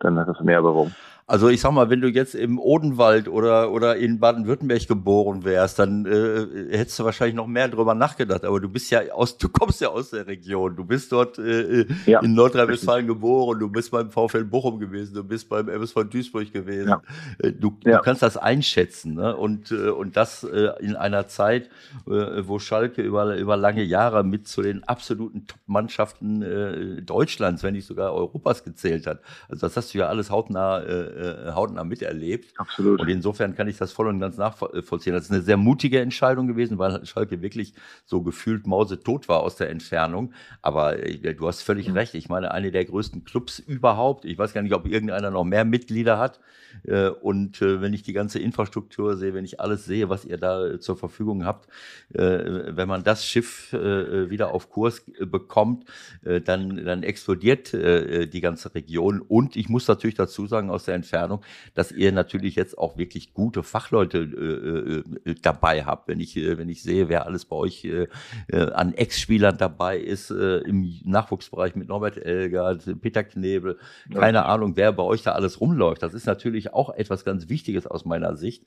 dann hat es mehr überwogen. Also ich sag mal, wenn du jetzt im Odenwald oder, oder in Baden-Württemberg geboren wärst, dann äh, hättest du wahrscheinlich noch mehr drüber nachgedacht. Aber du bist ja aus, du kommst ja aus der Region. Du bist dort äh, äh ja, in Nordrhein-Westfalen geboren. Du bist beim VfL Bochum gewesen. Du bist beim MSV Duisburg gewesen. Ja. Äh, du, ja. du kannst das einschätzen. Ne? Und, äh, und das äh, in einer Zeit, wo Schalke über, über lange Jahre mit zu den absoluten Top-Mannschaften Deutschlands, wenn nicht sogar Europas gezählt hat. Also das hast du ja alles hautnah äh, hautnah miterlebt. Absolut. Und insofern kann ich das voll und ganz nachvollziehen. Das ist eine sehr mutige Entscheidung gewesen, weil Schalke wirklich so gefühlt mausetot war aus der Entfernung. Aber äh, du hast völlig mhm. recht. Ich meine, eine der größten Clubs überhaupt. Ich weiß gar nicht, ob irgendeiner noch mehr Mitglieder hat. Äh, und äh, wenn ich die ganze Infrastruktur sehe, wenn ich alles sehe, was ihr da zur Verfügung habt, wenn man das Schiff wieder auf Kurs bekommt, dann, dann explodiert die ganze Region. Und ich muss natürlich dazu sagen, aus der Entfernung, dass ihr natürlich jetzt auch wirklich gute Fachleute dabei habt. Wenn ich, wenn ich sehe, wer alles bei euch an Ex-Spielern dabei ist, im Nachwuchsbereich mit Norbert Elgert, Peter Knebel, keine ja. Ahnung, wer bei euch da alles rumläuft. Das ist natürlich natürlich auch etwas ganz Wichtiges aus meiner Sicht.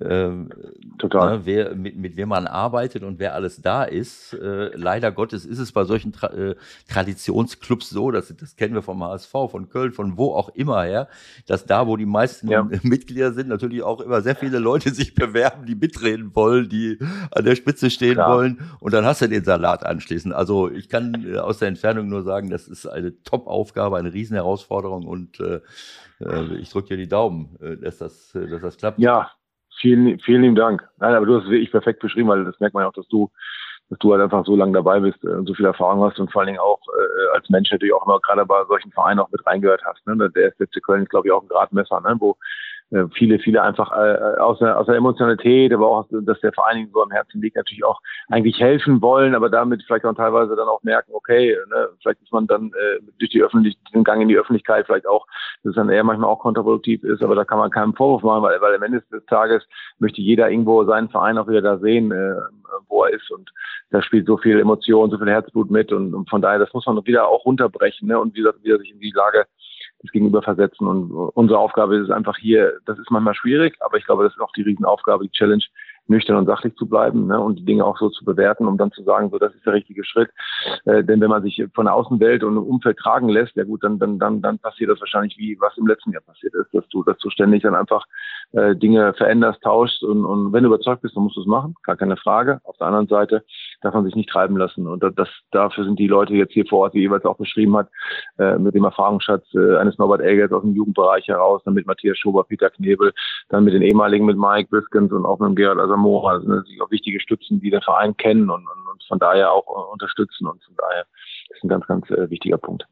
Ähm, Total. Ne, wer, mit, mit wem man arbeitet und wer alles da ist. Äh, leider Gottes ist es bei solchen Tra äh, Traditionsclubs so, dass, das kennen wir vom HSV, von Köln, von wo auch immer her, dass da, wo die meisten ja. Mitglieder sind, natürlich auch immer sehr viele Leute sich bewerben, die mitreden wollen, die an der Spitze stehen Klar. wollen. Und dann hast du den Salat anschließend. Also ich kann äh, aus der Entfernung nur sagen, das ist eine Top-Aufgabe, eine Riesenherausforderung und äh, äh, ich drücke dir die Daumen, äh, dass, das, dass das klappt. Ja, vielen, vielen lieben Dank. Nein, aber du hast es wirklich perfekt beschrieben, weil das merkt man ja auch, dass du, dass du halt einfach so lange dabei bist und so viel Erfahrung hast und vor allen Dingen auch äh, als Mensch natürlich auch immer gerade bei solchen Vereinen auch mit reingehört hast. Ne? Der SFC Köln ist, glaube ich, auch ein Gradmesser, ne? wo äh, viele, viele einfach äh, aus, der, aus der Emotionalität, aber auch, dass der Vereinigung so am Herzen liegt, natürlich auch eigentlich helfen wollen, aber damit vielleicht auch teilweise dann auch merken, okay, ne, vielleicht ist man dann äh, durch die öffentlich, den Gang in die Öffentlichkeit vielleicht auch, dass es dann eher manchmal auch kontraproduktiv ist, aber da kann man keinen Vorwurf machen, weil, weil am Ende des Tages möchte jeder irgendwo seinen Verein auch wieder da sehen, äh, wo er ist und da spielt so viel Emotion, so viel Herzblut mit und, und von daher, das muss man wieder auch runterbrechen ne, und wieder, wieder sich in die Lage das Gegenüber versetzen. Und unsere Aufgabe ist es einfach hier, das ist manchmal schwierig, aber ich glaube, das ist auch die Riesenaufgabe, die Challenge, nüchtern und sachlich zu bleiben ne, und die Dinge auch so zu bewerten, um dann zu sagen, so das ist der richtige Schritt. Äh, denn wenn man sich von der Außenwelt und Umfeld tragen lässt, ja gut, dann dann dann dann passiert das wahrscheinlich wie was im letzten Jahr passiert ist, dass du dass du ständig dann einfach äh, Dinge veränderst, tauschst und, und wenn du überzeugt bist, dann musst du es machen, gar keine Frage. Auf der anderen Seite darf man sich nicht treiben lassen und das dafür sind die Leute jetzt hier vor Ort, wie jeweils auch beschrieben hat, äh, mit dem Erfahrungsschatz äh, eines Norbert Elgert aus dem Jugendbereich heraus, dann mit Matthias Schober, Peter Knebel, dann mit den ehemaligen mit Mike Biskens und auch mit dem Gerald also Zamora, also natürlich auch wichtige Stützen, die den Verein kennen und, und, und von daher auch äh, unterstützen und von daher ist ein ganz, ganz äh, wichtiger Punkt.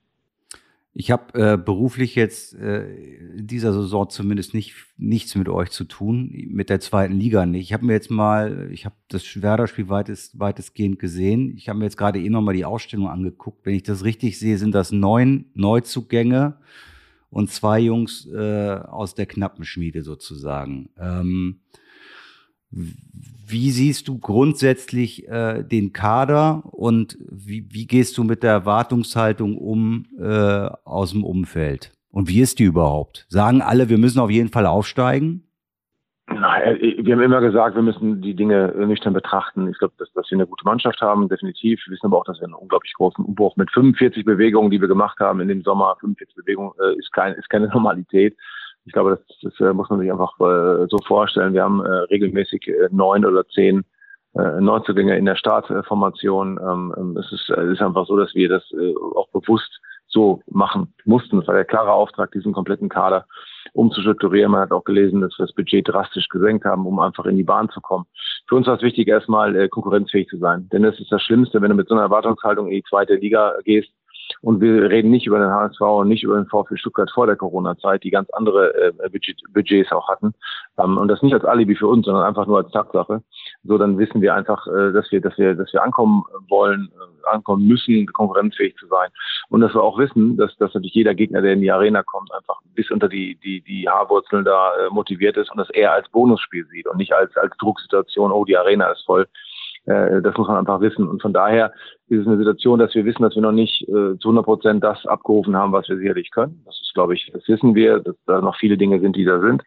Ich habe äh, beruflich jetzt äh, dieser Saison zumindest nicht nichts mit euch zu tun, mit der zweiten Liga nicht. Ich habe mir jetzt mal, ich habe das Werder-Spiel weitest, weitestgehend gesehen. Ich habe mir jetzt gerade eh nochmal die Ausstellung angeguckt. Wenn ich das richtig sehe, sind das neun Neuzugänge und zwei Jungs äh, aus der knappen Schmiede sozusagen. Ähm, wie siehst du grundsätzlich äh, den Kader und wie, wie gehst du mit der Erwartungshaltung um äh, aus dem Umfeld? Und wie ist die überhaupt? Sagen alle, wir müssen auf jeden Fall aufsteigen? Nein, wir haben immer gesagt, wir müssen die Dinge nüchtern betrachten. Ich glaube, dass, dass wir eine gute Mannschaft haben, definitiv. Wir wissen aber auch, dass wir einen unglaublich großen Umbruch mit 45 Bewegungen, die wir gemacht haben in dem Sommer, 45 Bewegungen äh, ist, kein, ist keine Normalität. Ich glaube, das, das äh, muss man sich einfach äh, so vorstellen. Wir haben äh, regelmäßig neun oder zehn Neuzugänge in der Startformation. Ähm, ähm, es, ist, es ist einfach so, dass wir das auch bewusst so machen mussten. Es war der klare Auftrag, diesen kompletten Kader umzustrukturieren. Man hat auch gelesen, dass wir das Budget drastisch gesenkt haben, um einfach in die Bahn zu kommen. Für uns war es wichtig, erstmal äh, konkurrenzfähig zu sein. Denn das ist das Schlimmste, wenn du mit so einer Erwartungshaltung in die zweite Liga gehst, und wir reden nicht über den HSV und nicht über den VfB Stuttgart vor der Corona-Zeit, die ganz andere äh, Budget, Budgets auch hatten. Ähm, und das nicht als Alibi für uns, sondern einfach nur als Tatsache. So, dann wissen wir einfach, äh, dass wir, dass wir, dass wir ankommen wollen, äh, ankommen müssen, konkurrenzfähig zu sein. Und dass wir auch wissen, dass, dass natürlich jeder Gegner, der in die Arena kommt, einfach bis unter die, die, die Haarwurzeln da äh, motiviert ist und das eher als Bonusspiel sieht und nicht als, als Drucksituation, oh, die Arena ist voll. Äh, das muss man einfach wissen. Und von daher ist es eine Situation, dass wir wissen, dass wir noch nicht äh, zu 100 Prozent das abgerufen haben, was wir sicherlich können. Das ist, glaube ich, das wissen wir, dass da noch viele Dinge sind, die da sind.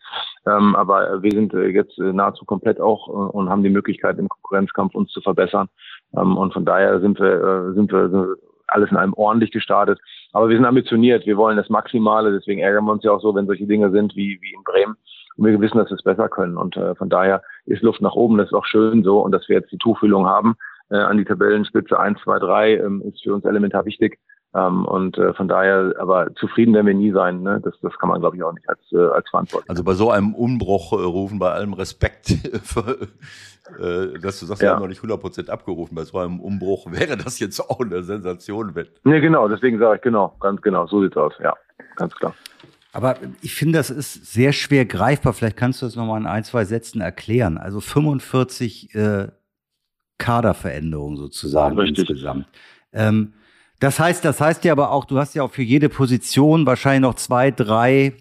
Ähm, aber wir sind äh, jetzt nahezu komplett auch und haben die Möglichkeit, im Konkurrenzkampf uns zu verbessern. Ähm, und von daher sind wir, sind wir, alles in allem ordentlich gestartet. Aber wir sind ambitioniert. Wir wollen das Maximale. Deswegen ärgern wir uns ja auch so, wenn solche Dinge sind wie, wie in Bremen und wir wissen, dass wir es besser können. Und äh, von daher ist Luft nach oben. Das ist auch schön so. Und dass wir jetzt die Tuchfühlung haben äh, an die Tabellenspitze 1, 2, 3 ähm, ist für uns elementar wichtig. Ähm, und äh, von daher, aber zufrieden werden wir nie sein. Ne? Das, das kann man, glaube ich, auch nicht als, äh, als Verantwortlich. Also bei so einem Umbruch äh, rufen, bei allem Respekt, für, äh, dass du sagst, ja. wir haben noch nicht 100% abgerufen. Bei so einem Umbruch wäre das jetzt auch eine Sensation. Wenn genau, deswegen sage ich genau, ganz genau, so sieht's aus. Ja, ganz klar. Aber ich finde, das ist sehr schwer greifbar. Vielleicht kannst du das nochmal in ein, zwei Sätzen erklären. Also 45 äh, Kaderveränderungen sozusagen ja, insgesamt. Ähm, das heißt, das heißt ja aber auch, du hast ja auch für jede Position wahrscheinlich noch zwei, drei,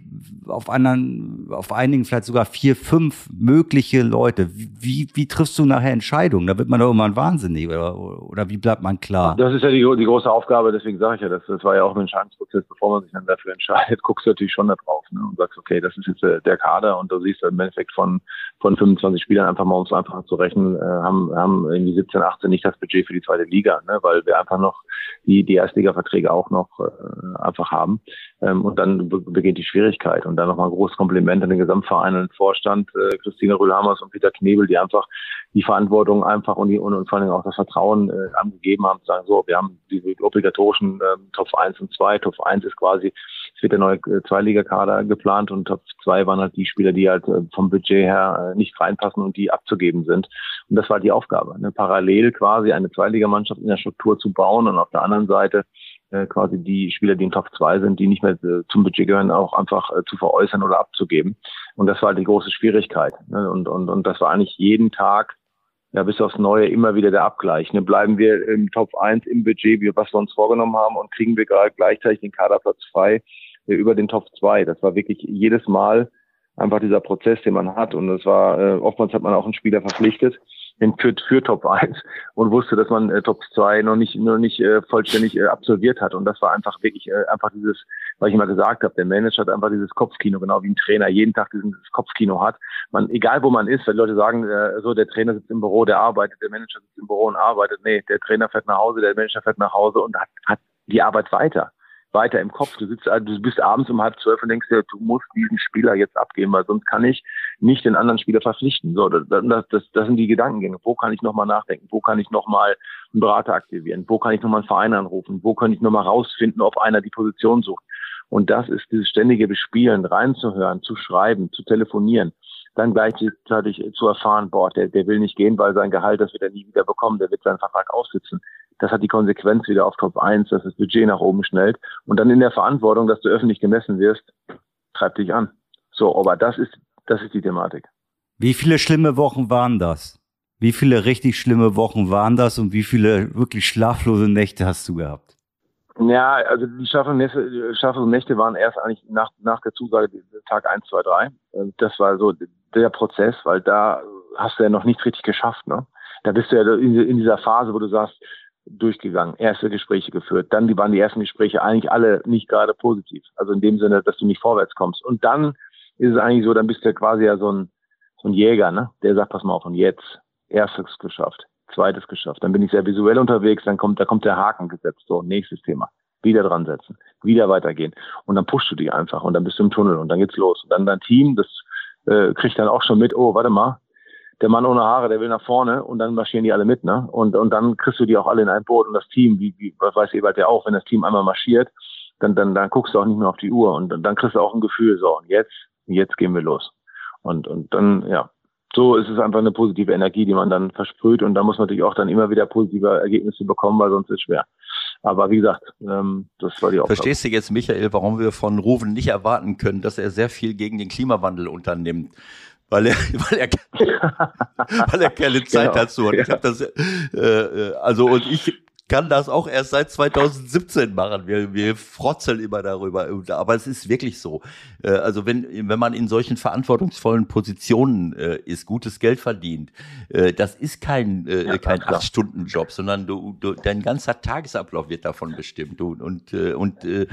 auf anderen, auf einigen vielleicht sogar vier, fünf mögliche Leute. Wie, wie triffst du nachher Entscheidungen? Da wird man doch irgendwann wahnsinnig oder, oder wie bleibt man klar? Das ist ja die, die große Aufgabe, deswegen sage ich ja, das, das war ja auch ein Entscheidungsprozess, bevor man sich dann dafür entscheidet, guckst du natürlich schon da drauf ne, und sagst, okay, das ist jetzt äh, der Kader und du siehst im Endeffekt von, von 25 Spielern einfach mal, um es einfach zu rechnen, äh, haben, haben irgendwie 17, 18 nicht das Budget für die zweite Liga, ne, weil wir einfach noch die die Erstliga-Verträge auch noch äh, einfach haben. Ähm, und dann be beginnt die Schwierigkeit. Und dann nochmal ein großes Kompliment an den Gesamtverein und den Vorstand, äh, Christine Rühlhammers und Peter Knebel, die einfach die Verantwortung einfach und, die, und, und vor allem auch das Vertrauen äh, angegeben haben, zu sagen, so, wir haben diese obligatorischen äh, Top 1 und 2. Top 1 ist quasi, es wird der neue äh, Zweiliga-Kader geplant und Top 2 waren halt die Spieler, die halt äh, vom Budget her äh, nicht reinpassen und die abzugeben sind. Und das war die Aufgabe, ne? parallel quasi eine Zweiligamannschaft in der Struktur zu bauen und auf der anderen Seite äh, quasi die Spieler, die in Top 2 sind, die nicht mehr äh, zum Budget gehören, auch einfach äh, zu veräußern oder abzugeben. Und das war die große Schwierigkeit. Ne? Und, und, und das war eigentlich jeden Tag ja, bis aufs Neue immer wieder der Abgleich. Ne? Bleiben wir im Top 1 im Budget, wie was wir uns vorgenommen haben, und kriegen wir gerade gleichzeitig den Kaderplatz frei über den Top 2. Das war wirklich jedes Mal einfach dieser Prozess, den man hat. Und es war, oftmals hat man auch einen Spieler verpflichtet, für, für Top 1 und wusste, dass man äh, Top 2 noch nicht, noch nicht äh, vollständig äh, absolviert hat. Und das war einfach wirklich äh, einfach dieses, was ich immer gesagt habe, der Manager hat einfach dieses Kopfkino, genau wie ein Trainer jeden Tag dieses Kopfkino hat. Man, egal wo man ist, wenn Leute sagen, äh, so der Trainer sitzt im Büro, der arbeitet, der Manager sitzt im Büro und arbeitet. Nee, der Trainer fährt nach Hause, der Manager fährt nach Hause und hat, hat die Arbeit weiter weiter im Kopf. Du sitzt, du bist abends um halb zwölf und denkst dir, du musst diesen Spieler jetzt abgeben, weil sonst kann ich nicht den anderen Spieler verpflichten. So, das, das, das sind die Gedankengänge. Wo kann ich nochmal nachdenken? Wo kann ich nochmal einen Berater aktivieren? Wo kann ich nochmal einen Verein anrufen? Wo kann ich nochmal rausfinden, ob einer die Position sucht? Und das ist dieses ständige Bespielen, reinzuhören, zu schreiben, zu telefonieren dann gleichzeitig zu erfahren, boah, der, der will nicht gehen, weil sein Gehalt, das wird er nie wieder bekommen, der wird seinen Vertrag aussitzen. Das hat die Konsequenz wieder auf Top 1, dass das Budget nach oben schnellt. Und dann in der Verantwortung, dass du öffentlich gemessen wirst, treibt dich an. So, aber das ist, das ist die Thematik. Wie viele schlimme Wochen waren das? Wie viele richtig schlimme Wochen waren das und wie viele wirklich schlaflose Nächte hast du gehabt? Ja, also die schlaflosen Nächte, schlaflosen Nächte waren erst eigentlich nach, nach der Zusage Tag 1, 2, 3. Das war so der Prozess, weil da hast du ja noch nichts richtig geschafft. Ne? Da bist du ja in dieser Phase, wo du sagst, durchgegangen, erste Gespräche geführt. Dann die waren die ersten Gespräche eigentlich alle nicht gerade positiv. Also in dem Sinne, dass du nicht vorwärts kommst. Und dann ist es eigentlich so, dann bist du quasi ja so ein, so ein Jäger, ne? Der sagt, pass mal auf, und jetzt erstes geschafft, zweites geschafft. Dann bin ich sehr visuell unterwegs, dann kommt, da kommt der Haken gesetzt. So, nächstes Thema. wieder dran setzen, wieder weitergehen. Und dann pushst du dich einfach und dann bist du im Tunnel und dann geht's los. Und dann dein Team, das äh, kriegt dann auch schon mit, oh, warte mal, der Mann ohne Haare, der will nach vorne und dann marschieren die alle mit, ne? Und, und dann kriegst du die auch alle in ein Boot und das Team, wie, wie was weiß Ebert ja auch, wenn das Team einmal marschiert, dann, dann, dann guckst du auch nicht mehr auf die Uhr und dann, dann kriegst du auch ein Gefühl, so, und jetzt, jetzt gehen wir los. Und, und dann, ja, so ist es einfach eine positive Energie, die man dann versprüht und da muss man natürlich auch dann immer wieder positive Ergebnisse bekommen, weil sonst ist es schwer. Aber wie gesagt, ähm, das war die Aufgabe. Verstehst du jetzt, Michael, warum wir von Ruven nicht erwarten können, dass er sehr viel gegen den Klimawandel unternimmt? Weil er, weil er, weil er keine Zeit genau. dazu hat. Ich hab das, äh, äh, also und ich kann das auch erst seit 2017 machen. Wir, wir frotzeln immer darüber. Aber es ist wirklich so. Äh, also wenn, wenn man in solchen verantwortungsvollen Positionen äh, ist, gutes Geld verdient, äh, das ist kein, ja, kein Acht-Stunden-Job, sondern du, du, dein ganzer Tagesablauf wird davon bestimmt. Du, und und äh,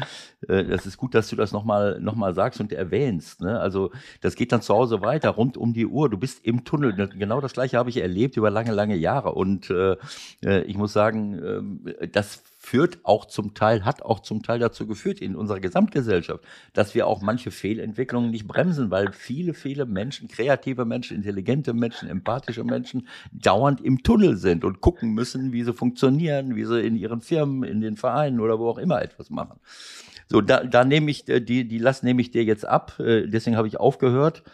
das ist gut, dass du das nochmal noch mal sagst und erwähnst. Ne? Also das geht dann zu Hause weiter, rund um die Uhr. Du bist im Tunnel. Genau das gleiche habe ich erlebt über lange, lange Jahre. Und äh, ich muss sagen, das führt auch zum Teil, hat auch zum Teil dazu geführt in unserer Gesamtgesellschaft, dass wir auch manche Fehlentwicklungen nicht bremsen, weil viele, viele Menschen, kreative Menschen, intelligente Menschen, empathische Menschen dauernd im Tunnel sind und gucken müssen, wie sie funktionieren, wie sie in ihren Firmen, in den Vereinen oder wo auch immer etwas machen. So, da, da nehme ich, äh, die, die Last nehme ich dir jetzt ab, äh, deswegen habe ich aufgehört äh,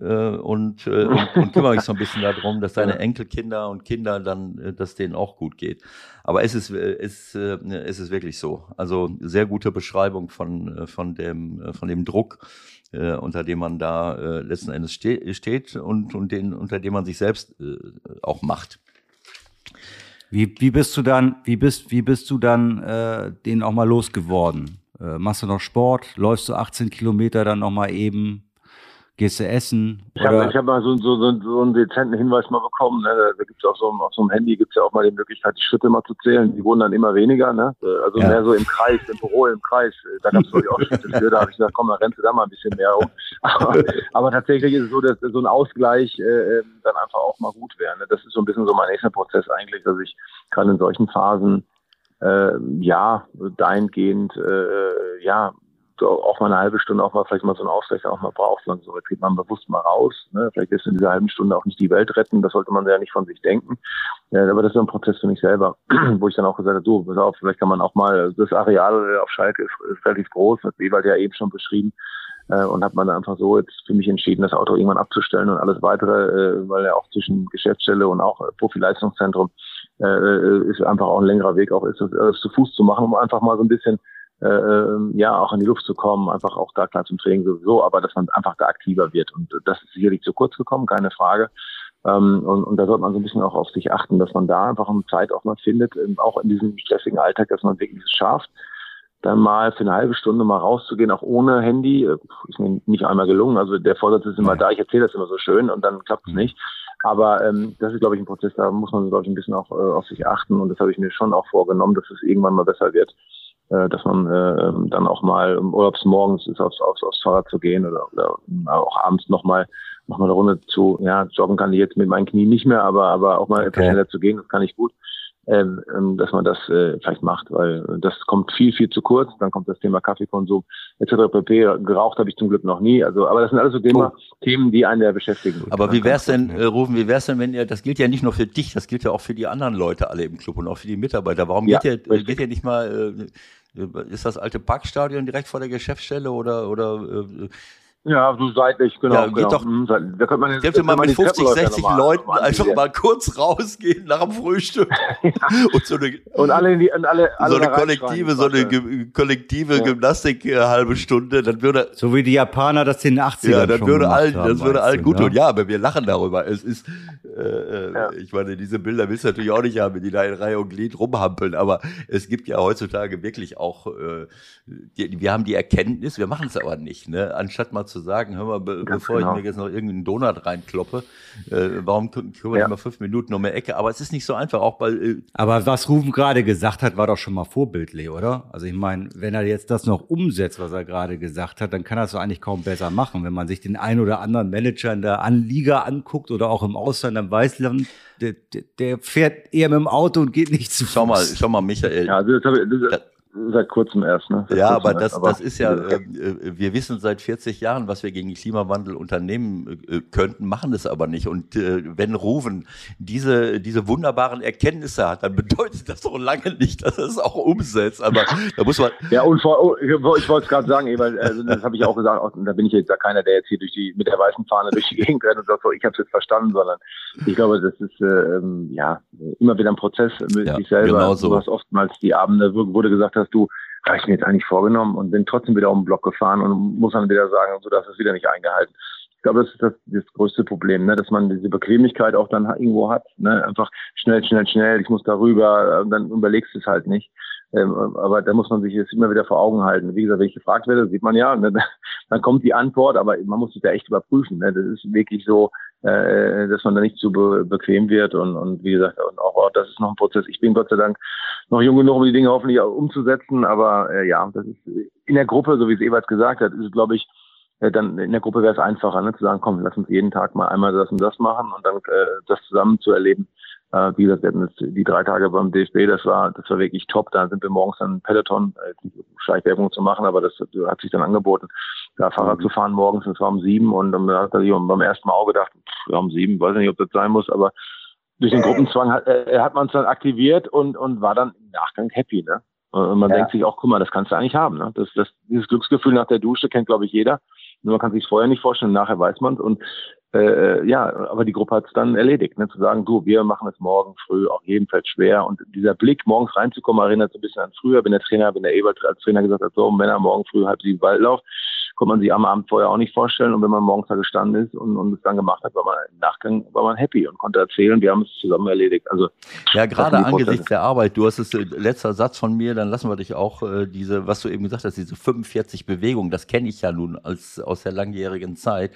und, äh, und, und kümmere mich so ein bisschen darum, dass deine Enkelkinder und Kinder dann, äh, dass denen auch gut geht. Aber es ist, äh, es, äh, es ist wirklich so. Also sehr gute Beschreibung von, äh, von, dem, von dem Druck, äh, unter dem man da äh, letzten Endes ste steht und, und den, unter dem man sich selbst äh, auch macht. Wie, wie bist du dann, wie bist, wie bist du dann äh, den auch mal losgeworden? Äh, machst du noch Sport? Läufst du 18 Kilometer dann noch mal eben? Gehst du essen? Ich habe hab mal so, so, so, so einen dezenten Hinweis mal bekommen. Ne? Da gibt's auch so auf so einem Handy gibt's ja auch mal die Möglichkeit, die Schritte mal zu zählen. Die wurden dann immer weniger. Ne? Also ja. mehr so im Kreis, im Büro, im Kreis. Da gab's es auch Schritte für. Da habe ich gesagt, komm, dann rennst du da mal ein bisschen mehr um. Aber, aber tatsächlich ist es so, dass so ein Ausgleich äh, ähm, dann einfach auch mal gut wäre. Ne? Das ist so ein bisschen so mein nächster Prozess eigentlich, dass ich gerade in solchen Phasen äh, ja, dahingehend, äh, ja, so auch mal eine halbe Stunde, auch mal vielleicht mal so einen Ausgleich auch mal braucht. Und so, geht man bewusst mal raus. Ne? Vielleicht ist in dieser halben Stunde auch nicht die Welt retten, das sollte man ja nicht von sich denken. Ja, aber das ist ein Prozess für mich selber, wo ich dann auch gesagt habe, so, pass auf, vielleicht kann man auch mal, das Areal auf Schalke ist, ist relativ groß, hat Ewald ja eben schon beschrieben, äh, und hat man einfach so jetzt für mich entschieden, das Auto irgendwann abzustellen und alles weitere, äh, weil ja auch zwischen Geschäftsstelle und auch Profileistungszentrum äh, ist einfach auch ein längerer Weg auch ist, das zu Fuß zu machen, um einfach mal so ein bisschen äh, ähm, ja auch in die Luft zu kommen, einfach auch da klar zum Training sowieso, aber dass man einfach da aktiver wird. Und das ist sicherlich zu kurz gekommen, keine Frage. Ähm, und, und da sollte man so ein bisschen auch auf sich achten, dass man da einfach eine Zeit auch mal findet, ähm, auch in diesem stressigen Alltag, dass man wirklich es schafft, dann mal für eine halbe Stunde mal rauszugehen, auch ohne Handy. Äh, ist mir nicht einmal gelungen. Also der Vorsatz ist immer da, ich erzähle das immer so schön und dann klappt es mhm. nicht. Aber ähm, das ist, glaube ich, ein Prozess, da muss man, glaube ich, ein bisschen auch äh, auf sich achten. Und das habe ich mir schon auch vorgenommen, dass es irgendwann mal besser wird äh, dass man äh, dann auch mal um Urlaubsmorgens ist, aufs, aufs, aufs Fahrrad zu gehen oder, oder auch abends nochmal noch mal eine Runde zu, ja, joggen kann ich jetzt mit meinen Knien nicht mehr, aber, aber auch mal okay. etwas schneller zu gehen, das kann ich gut. Ähm, ähm, dass man das äh, vielleicht macht, weil das kommt viel, viel zu kurz. Dann kommt das Thema Kaffeekonsum etc. pp. Geraucht habe ich zum Glück noch nie. Also, aber das sind alles so Thema, oh. Themen, die einen ja beschäftigen. Aber wie wär's denn, äh, Rufen, wie wär's denn, wenn ihr, das gilt ja nicht nur für dich, das gilt ja auch für die anderen Leute alle im Club und auch für die Mitarbeiter. Warum ja, geht ihr, geht ihr nicht mal äh, ist das alte Parkstadion direkt vor der Geschäftsstelle oder, oder äh, ja, so seitlich, genau. Ja, geht genau. doch. Mhm, da könnte man jetzt, könnte man mit 50, 60 Leuten einfach mal kurz rausgehen nach dem Frühstück. ja. und, so eine, und alle, in die, und alle, alle so eine kollektive, so eine kollektive ja. Gymnastik äh, halbe Stunde, dann würde. So wie die Japaner das in den 80ern Ja, dann würde allen, das würde allen gut ne? tun. Ja, aber wir lachen darüber. Es ist, äh, äh, ja. ich meine, diese Bilder willst du natürlich auch nicht haben, die da in Reihe und Glied rumhampeln, aber es gibt ja heutzutage wirklich auch, äh, die, wir haben die Erkenntnis, wir machen es aber nicht, ne? Anstatt mal zu sagen, hör mal, be bevor genau. ich mir jetzt noch irgendeinen Donut reinkloppe, äh, warum kümmere ja. ich mal fünf Minuten um eine Ecke? Aber es ist nicht so einfach, auch bei. Äh aber was Rufen gerade gesagt hat, war doch schon mal vorbildlich, oder? Also ich meine, wenn er jetzt das noch umsetzt, was er gerade gesagt hat, dann kann er es doch eigentlich kaum besser machen. Wenn man sich den ein oder anderen Manager in der Liga anguckt oder auch im Ausland, am Weißland, der, der, fährt eher mit dem Auto und geht nicht zu Fuß. Schau mal, schau mal, Michael. Ja, also das, das, seit kurzem erst. Ne? Seit ja, aber das, aber das ist ja, äh, äh, wir wissen seit 40 Jahren, was wir gegen den Klimawandel unternehmen äh, könnten, machen es aber nicht. Und äh, wenn Ruven diese, diese wunderbaren Erkenntnisse hat, dann bedeutet das doch lange nicht, dass er es auch umsetzt. Aber da muss man. ja, und vor, oh, ich wollte es gerade sagen, weil also das habe ich auch gesagt, auch, da bin ich jetzt ja keiner, der jetzt hier durch die mit der weißen Fahne durch die Gegend rennt und sagt, so, ich habe es jetzt verstanden, sondern ich glaube, das ist äh, ähm, ja immer wieder ein Prozess mit ja, sich selber. Genau so. Du hast oftmals die Abende, wo du gesagt hast, du, habe ich mir jetzt eigentlich vorgenommen und bin trotzdem wieder um den Block gefahren und muss dann wieder sagen, du darfst es wieder nicht eingehalten. Ich glaube, das ist das, das größte Problem, ne? dass man diese Bequemlichkeit auch dann irgendwo hat. Ne? Einfach schnell, schnell, schnell, ich muss darüber, dann überlegst du es halt nicht. Ähm, aber da muss man sich jetzt immer wieder vor Augen halten. Wie gesagt, wenn ich gefragt werde, sieht man ja, ne? dann kommt die Antwort, aber man muss sich da echt überprüfen. Ne? Das ist wirklich so, äh, dass man da nicht zu be bequem wird und, und wie gesagt, und auch oh, das ist noch ein Prozess. Ich bin Gott sei Dank noch jung genug, um die Dinge hoffentlich auch umzusetzen, aber äh, ja, das ist in der Gruppe, so wie es Ewald gesagt hat, ist es, glaube ich, äh, dann in der Gruppe wäre es einfacher, ne, zu sagen, komm, lass uns jeden Tag mal einmal das und das machen und dann äh, das zusammen zu erleben. Äh, wie gesagt, wir hatten die drei Tage beim DFB, das war, das war wirklich top. Da sind wir morgens dann Peloton, äh, Schleichwerbung zu machen, aber das hat sich dann angeboten da Fahrrad mhm. zu fahren morgens, das war um sieben und dann hat er sich beim ersten Mal auch gedacht, pff, ja, um sieben, weiß nicht, ob das sein muss, aber durch den Gruppenzwang hat, äh, hat man es dann aktiviert und, und war dann im Nachgang happy, ne? Und man ja. denkt sich auch, guck mal, das kannst du eigentlich haben, ne? Das, das, dieses Glücksgefühl nach der Dusche kennt, glaube ich, jeder. Nur man kann sich vorher nicht vorstellen, nachher weiß man es und äh, ja, aber die Gruppe hat es dann erledigt, ne? zu sagen, du, wir machen es morgen früh auch jedenfalls schwer. Und dieser Blick, morgens reinzukommen, erinnert so ein bisschen an früher, wenn der Trainer, wenn der Ebert als Trainer gesagt hat, so, Männer morgen früh halb sieben Waldlauf, konnte man sich am Abend vorher auch nicht vorstellen. Und wenn man morgens da gestanden ist und, und es dann gemacht hat, war man im Nachgang war man happy und konnte erzählen, wir haben es zusammen erledigt. Also ja, gerade angesichts der Arbeit. Du hast es äh, letzter Satz von mir, dann lassen wir dich auch äh, diese, was du eben gesagt hast, diese 45 Bewegungen. Das kenne ich ja nun als aus der langjährigen Zeit.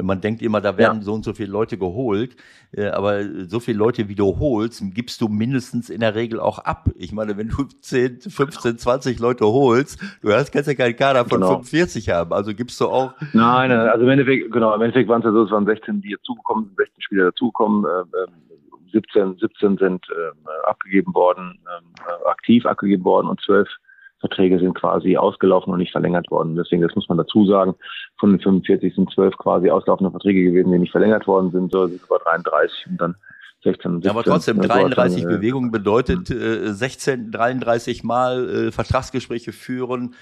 Man denkt immer, da werden ja. so und so viele Leute geholt, äh, aber so viele Leute wie du holst, gibst du mindestens in der Regel auch ab. Ich meine, wenn du 10, 15, 20 Leute holst, du hast kannst ja keinen Kader von genau. 45 haben. Also gibst du auch. Nein, also im Endeffekt, genau, im Endeffekt waren es ja so, es waren 16, die dazugekommen sind, 16 Spieler dazugekommen, äh, 17, 17 sind äh, abgegeben worden, äh, aktiv abgegeben worden und 12 Verträge sind quasi ausgelaufen und nicht verlängert worden. Deswegen, das muss man dazu sagen, von den 45 sind 12 quasi auslaufende Verträge gewesen, die nicht verlängert worden sind, so sind über 33 und dann 16, 17. Ja, aber trotzdem, 33 dann, Bewegungen bedeutet äh, 16, 33 Mal äh, Vertragsgespräche führen.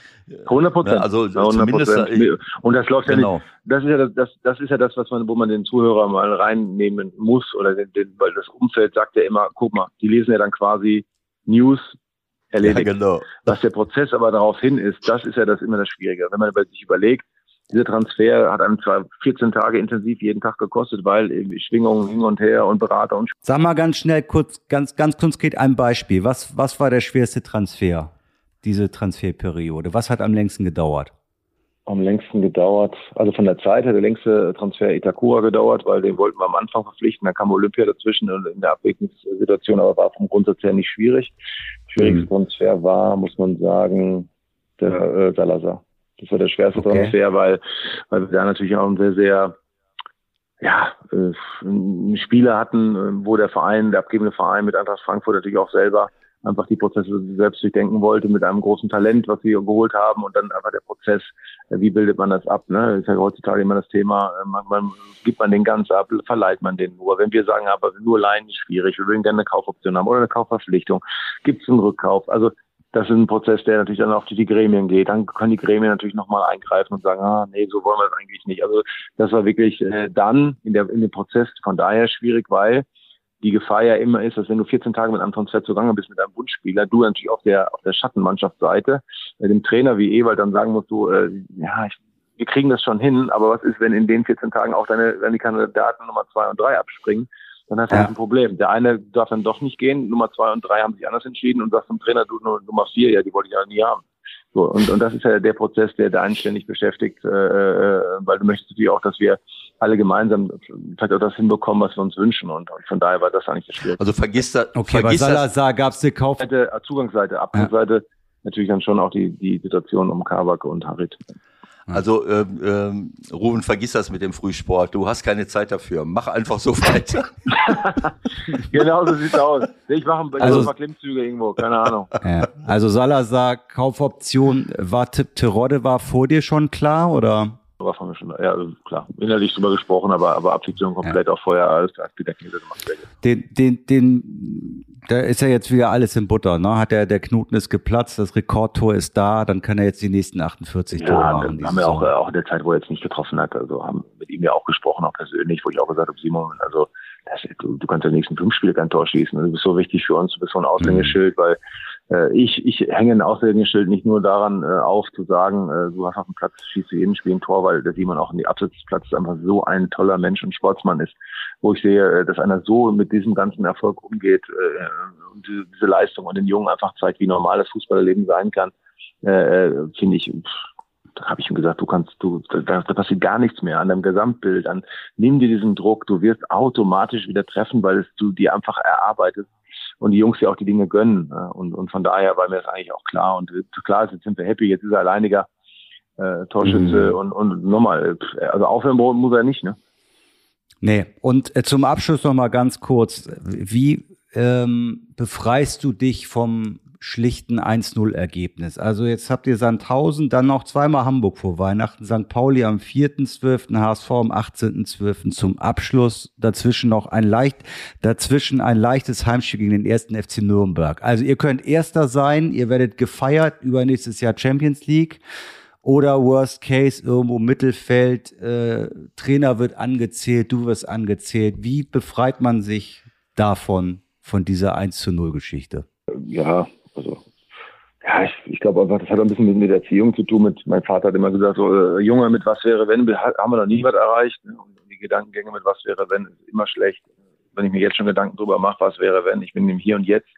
100 Prozent. Also 100%. zumindest. Äh, und das läuft genau. ja nicht. Das ist ja das, das, das ist ja das, was man, wo man den Zuhörer mal reinnehmen muss oder den, den, weil das Umfeld sagt ja immer, guck mal, die lesen ja dann quasi News erledigt. Ja, genau. Was der Prozess aber darauf hin ist, das ist ja das immer das Schwierige. Wenn man sich überlegt, dieser Transfer hat einem zwar 14 Tage intensiv jeden Tag gekostet, weil Schwingungen hin und her und Berater und. Sag mal ganz schnell kurz, ganz, ganz konkret ein Beispiel. Was, was war der schwerste Transfer, diese Transferperiode? Was hat am längsten gedauert? Am längsten gedauert, also von der Zeit hat der längste Transfer Itakura gedauert, weil den wollten wir am Anfang verpflichten. Da kam Olympia dazwischen und in der Abwägungssituation, aber war vom Grundsatz her nicht schwierig. Schwierigste mhm. Transfer war, muss man sagen, der äh, Salazar. Das war der schwerste okay. Transfer, weil, weil wir da natürlich auch ein sehr, sehr ja, äh, Spieler hatten, äh, wo der Verein, der abgebende Verein mit Eintracht Frankfurt natürlich auch selber einfach die Prozesse selbst durchdenken wollte mit einem großen Talent, was sie geholt haben und dann einfach der Prozess, äh, wie bildet man das ab? Ne? Das ist ja heutzutage immer das Thema, äh, man, man, gibt man den ganz ab, verleiht man den nur. Wenn wir sagen, aber nur Leihen ist schwierig, wir würden gerne eine Kaufoption haben oder eine Kaufverpflichtung, gibt es einen Rückkauf? Also das ist ein Prozess, der natürlich dann auch durch die Gremien geht. Dann können die Gremien natürlich nochmal eingreifen und sagen, ah, nee, so wollen wir das eigentlich nicht. Also das war wirklich äh, dann in, der, in dem Prozess von daher schwierig, weil die Gefahr ja immer ist, dass wenn du 14 Tage mit einem Transfer zugange bist mit einem Wunschspieler, du natürlich auf der auf der Schattenmannschaftsseite äh, dem Trainer wie Ewald dann sagen musst du, äh, ja, ich, wir kriegen das schon hin, aber was ist, wenn in den 14 Tagen auch deine, die Kandidaten Nummer zwei und drei abspringen? Dann hast du ja. ein Problem. Der eine darf dann doch nicht gehen, Nummer zwei und drei haben sich anders entschieden und sagst zum Trainer, du Nummer vier, ja, die wollte ich ja nie haben. So, und, und das ist ja der Prozess, der da einständig beschäftigt, äh, äh, weil du möchtest natürlich auch, dass wir alle gemeinsam vielleicht auch das hinbekommen, was wir uns wünschen. Und, und von daher war das eigentlich das Schwierige. Also vergiss das. Okay, vergiss bei Salazar gab es eine Kauf. Zugangsseite, Abgangsseite, ja. natürlich dann schon auch die, die Situation um Kabak und Harit. Also ähm, ähm, Ruben, vergiss das mit dem Frühsport. Du hast keine Zeit dafür. Mach einfach so weiter. genau so sieht's aus. Ich mache also, ein paar Klimmzüge irgendwo, keine Ahnung. Ja. Also Salazar, Kaufoption, war Terodde war vor dir schon klar oder? War von mir schon, ja, also klar, innerlich drüber gesprochen, aber, aber Absicherung komplett ja. auch vorher alles gedeckt gemacht. Den, den, den, da ist ja jetzt wieder alles in Butter, ne? Hat der, der Knoten ist geplatzt, das Rekordtor ist da, dann kann er jetzt die nächsten 48 ja, Tore machen. Ja, haben wir auch, auch in der Zeit, wo er jetzt nicht getroffen hat, also haben mit ihm ja auch gesprochen, auch persönlich, wo ich auch gesagt habe, Simon, also das, du, du kannst ja nächsten fünf Spiele kein Tor schießen. Du bist so wichtig für uns, du bist so ein Aushängeschild, mhm. weil ich, ich hänge ein Aushängeschild nicht nur daran äh, auf, zu sagen, äh, du hast auf dem Platz, schießt du jeden Spiel ein Tor, weil der Simon auch in die Absetzplatz einfach so ein toller Mensch und Sportsmann ist, wo ich sehe, äh, dass einer so mit diesem ganzen Erfolg umgeht äh, und diese, Leistung und den Jungen einfach zeigt, wie normal das Fußballerleben sein kann, äh, äh finde ich, da habe ich ihm gesagt, du kannst, du, da, da passiert gar nichts mehr an deinem Gesamtbild, an nimm dir diesen Druck, du wirst automatisch wieder treffen, weil es du dir einfach erarbeitest und die Jungs ja auch die Dinge gönnen. Und, und von daher war mir das eigentlich auch klar. Und klar, jetzt sind wir happy, jetzt ist er alleiniger äh, Torschütze mhm. und, und nochmal, also aufhören muss er nicht, ne? Nee, und äh, zum Abschluss nochmal ganz kurz, wie ähm, befreist du dich vom schlichten 1-0-Ergebnis. Also jetzt habt ihr Sandhausen, dann noch zweimal Hamburg vor Weihnachten, St. Pauli am 4.12., HSV am 18.12. zum Abschluss. Dazwischen noch ein leicht, dazwischen ein leichtes Heimspiel gegen den ersten FC Nürnberg. Also ihr könnt Erster sein, ihr werdet gefeiert über nächstes Jahr Champions League. Oder Worst Case irgendwo Mittelfeld, äh, Trainer wird angezählt, du wirst angezählt. Wie befreit man sich davon, von dieser 1 zu 0 Geschichte? Ja, also, ja, ich, ich glaube einfach, das hat ein bisschen mit, mit Erziehung zu tun. Mit, mein Vater hat immer gesagt, so, äh, Junge, mit was wäre, wenn, haben wir noch nie was erreicht. Ne? Und die Gedankengänge mit was wäre, wenn, ist immer schlecht. Wenn ich mir jetzt schon Gedanken drüber mache, was wäre, wenn, ich bin im Hier und Jetzt.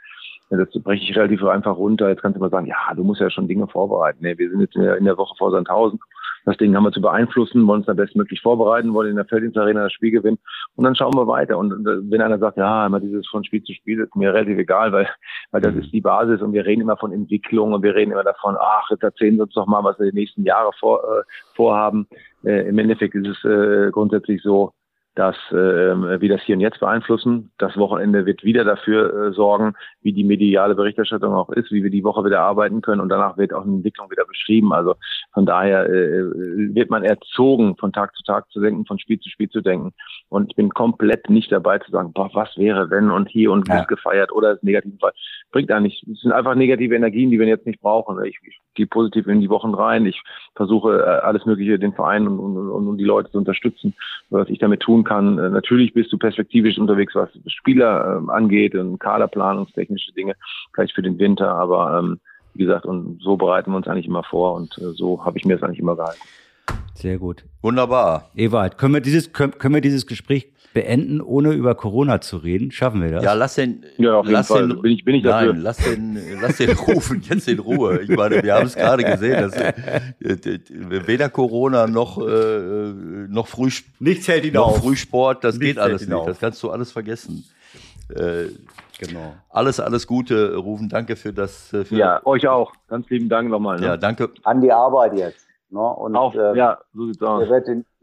Das breche ich relativ einfach runter. Jetzt kannst du mal sagen, ja, du musst ja schon Dinge vorbereiten. Nee, wir sind jetzt in der, in der Woche vor Sandhausen das Ding haben wir zu beeinflussen, wollen uns da bestmöglich vorbereiten, wollen in der Felddienstarena das Spiel gewinnen und dann schauen wir weiter. Und äh, wenn einer sagt, ja, immer dieses von Spiel zu Spiel, ist mir relativ egal, weil, weil das mhm. ist die Basis und wir reden immer von Entwicklung und wir reden immer davon, ach, jetzt erzählen Sie uns doch mal, was wir die nächsten Jahre vor, äh, vorhaben. Äh, Im Endeffekt ist es äh, grundsätzlich so, dass äh, wir das hier und jetzt beeinflussen. Das Wochenende wird wieder dafür äh, sorgen, wie die mediale Berichterstattung auch ist, wie wir die Woche wieder arbeiten können und danach wird auch eine Entwicklung wieder beschrieben. Also von daher äh, wird man erzogen, von Tag zu Tag zu denken, von Spiel zu Spiel zu denken. Und ich bin komplett nicht dabei zu sagen, boah, was wäre, wenn und hier und ja. gefeiert oder ist negativen Fall. Bringt eigentlich, es sind einfach negative Energien, die wir jetzt nicht brauchen. Ich, ich gehe positiv in die Wochen rein. Ich versuche äh, alles Mögliche, den Verein und, und, und die Leute zu unterstützen, was ich damit tun kann. Äh, natürlich bist du perspektivisch unterwegs, was Spieler äh, angeht und kaderplanungstechnische Dinge, vielleicht für den Winter, aber ähm, wie gesagt, und so bereiten wir uns eigentlich immer vor und äh, so habe ich mir das eigentlich immer gehalten. Sehr gut. Wunderbar. Ewald, können wir dieses, können, können wir dieses Gespräch beenden, ohne über Corona zu reden? Schaffen wir das? Ja, lass den. Ja, auf lass jeden Fall. bin ich, bin ich dafür. Nein, lass den, lass den rufen jetzt in Ruhe. Ich meine, wir haben es gerade gesehen, dass äh, weder Corona noch äh, noch Früh nichts hält ihn noch auf. Frühsport, das Nichts geht alles nicht. Auf. Das kannst du alles vergessen. Äh, genau. Alles, alles Gute, Rufen. Danke für das. Für ja, euch auch. Ganz lieben Dank nochmal. Ne? Ja, danke. An die Arbeit jetzt. Ne? Und, Auch, äh, ja, so sieht's aus.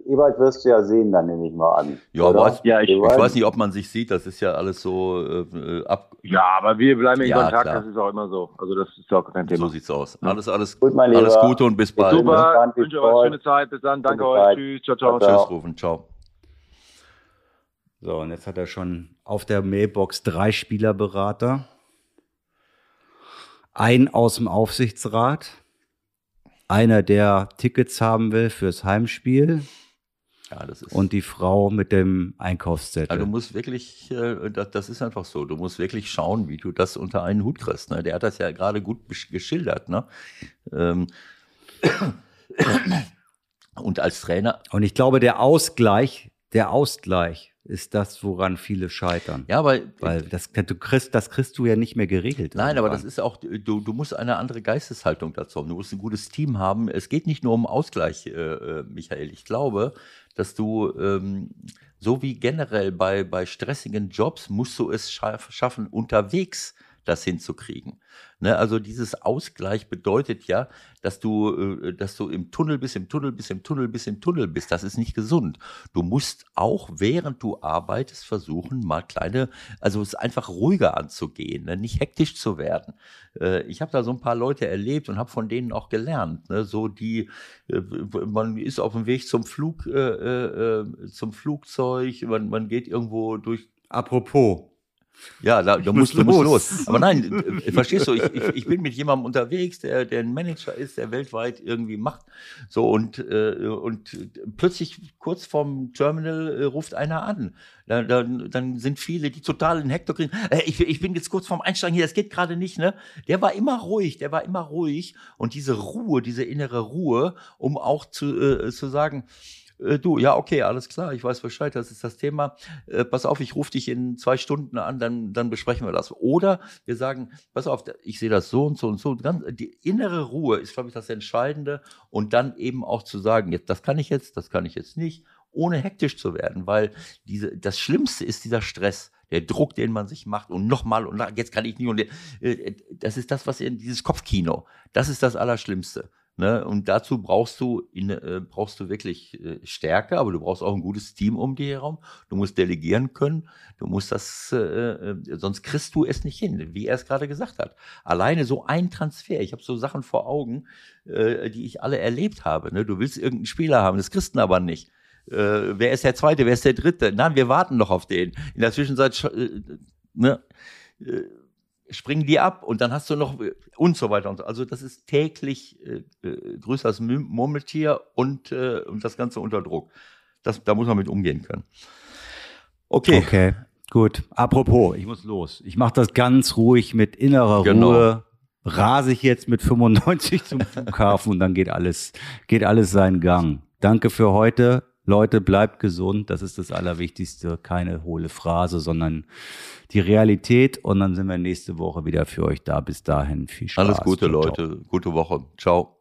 Ewald wirst du ja sehen, dann nehme ich mal an. Ja, weiß, ja ich, ich, weiß nicht, ob man sich sieht, das ist ja alles so äh, ab. Ja, aber wir bleiben in ja, Kontakt, klar. das ist auch immer so. Also das ist auch kein Thema. So sieht's aus. Alles, alles, Gut, alles Gute und bis bald. Super, ich wünsche euch eine schöne Zeit. Bis dann, danke euch. Tschüss, ciao, ciao. ciao. Tschüss, rufen, ciao. So, und jetzt hat er schon auf der Mailbox drei Spielerberater. Ein aus dem Aufsichtsrat einer, der Tickets haben will fürs Heimspiel. Ja, das ist und die Frau mit dem Einkaufszettel. Also du musst wirklich, äh, das, das, ist einfach so, du musst wirklich schauen, wie du das unter einen Hut kriegst. Ne? Der hat das ja gerade gut geschildert. Ne? Ähm. Und als Trainer. Und ich glaube, der Ausgleich, der Ausgleich ist das, woran viele scheitern. Ja, weil, weil das, du kriegst, das kriegst du ja nicht mehr geregelt. Nein, irgendwann. aber das ist auch, du, du musst eine andere Geisteshaltung dazu haben. Du musst ein gutes Team haben. Es geht nicht nur um Ausgleich, äh, äh Michael. Ich glaube, dass du ähm, so wie generell bei, bei stressigen Jobs musst du es schaffen, unterwegs das hinzukriegen. Ne, also dieses Ausgleich bedeutet ja, dass du, äh, dass du im Tunnel bist, im Tunnel bist, im Tunnel bist, im Tunnel bist. Das ist nicht gesund. Du musst auch während du arbeitest versuchen, mal kleine, also es einfach ruhiger anzugehen, ne? nicht hektisch zu werden. Äh, ich habe da so ein paar Leute erlebt und habe von denen auch gelernt. Ne? So die, äh, man ist auf dem Weg zum Flug, äh, zum Flugzeug, man, man geht irgendwo durch. Apropos, ja, da, da musst, du musst los. Aber nein, äh, verstehst du, ich, ich, ich bin mit jemandem unterwegs, der, der ein Manager ist, der weltweit irgendwie macht. So und, äh, und plötzlich kurz vorm Terminal äh, ruft einer an. Da, da, dann sind viele, die total in Hektor kriegen. Äh, ich, ich bin jetzt kurz vorm Einsteigen hier, das geht gerade nicht, ne? Der war immer ruhig, der war immer ruhig. Und diese Ruhe, diese innere Ruhe, um auch zu, äh, zu sagen, äh, du, ja, okay, alles klar, ich weiß Bescheid, das ist das Thema. Äh, pass auf, ich rufe dich in zwei Stunden an, dann, dann besprechen wir das. Oder wir sagen, pass auf, ich sehe das so und so und so. Ganz, die innere Ruhe ist, glaube ich, das Entscheidende. Und dann eben auch zu sagen, jetzt, das kann ich jetzt, das kann ich jetzt nicht, ohne hektisch zu werden, weil diese, das Schlimmste ist dieser Stress der Druck, den man sich macht und nochmal und jetzt kann ich nicht und äh, das ist das, was in dieses Kopfkino, das ist das Allerschlimmste. Ne? Und dazu brauchst du, in, äh, brauchst du wirklich äh, Stärke, aber du brauchst auch ein gutes Team um dich herum. Du musst delegieren können. Du musst das, äh, äh, sonst kriegst du es nicht hin, wie er es gerade gesagt hat. Alleine so ein Transfer. Ich habe so Sachen vor Augen, äh, die ich alle erlebt habe. Ne? Du willst irgendeinen Spieler haben, das kriegst du aber nicht. Äh, wer ist der Zweite, wer ist der Dritte? Nein, wir warten noch auf den. In der Zwischenzeit, ne? Springen die ab und dann hast du noch und so weiter und so. Also das ist täglich äh, äh größer als Murmeltier und, äh, und das Ganze unter Druck. Das, da muss man mit umgehen können. Okay. Okay, gut. Apropos, ich muss los. Ich mache das ganz ruhig mit innerer genau. Ruhe. Rase ich jetzt mit 95 zum Flughafen und dann geht alles, geht alles seinen Gang. Danke für heute. Leute, bleibt gesund. Das ist das Allerwichtigste. Keine hohle Phrase, sondern die Realität. Und dann sind wir nächste Woche wieder für euch da. Bis dahin viel Spaß. Alles Gute, ciao, Leute. Gute Woche. Ciao.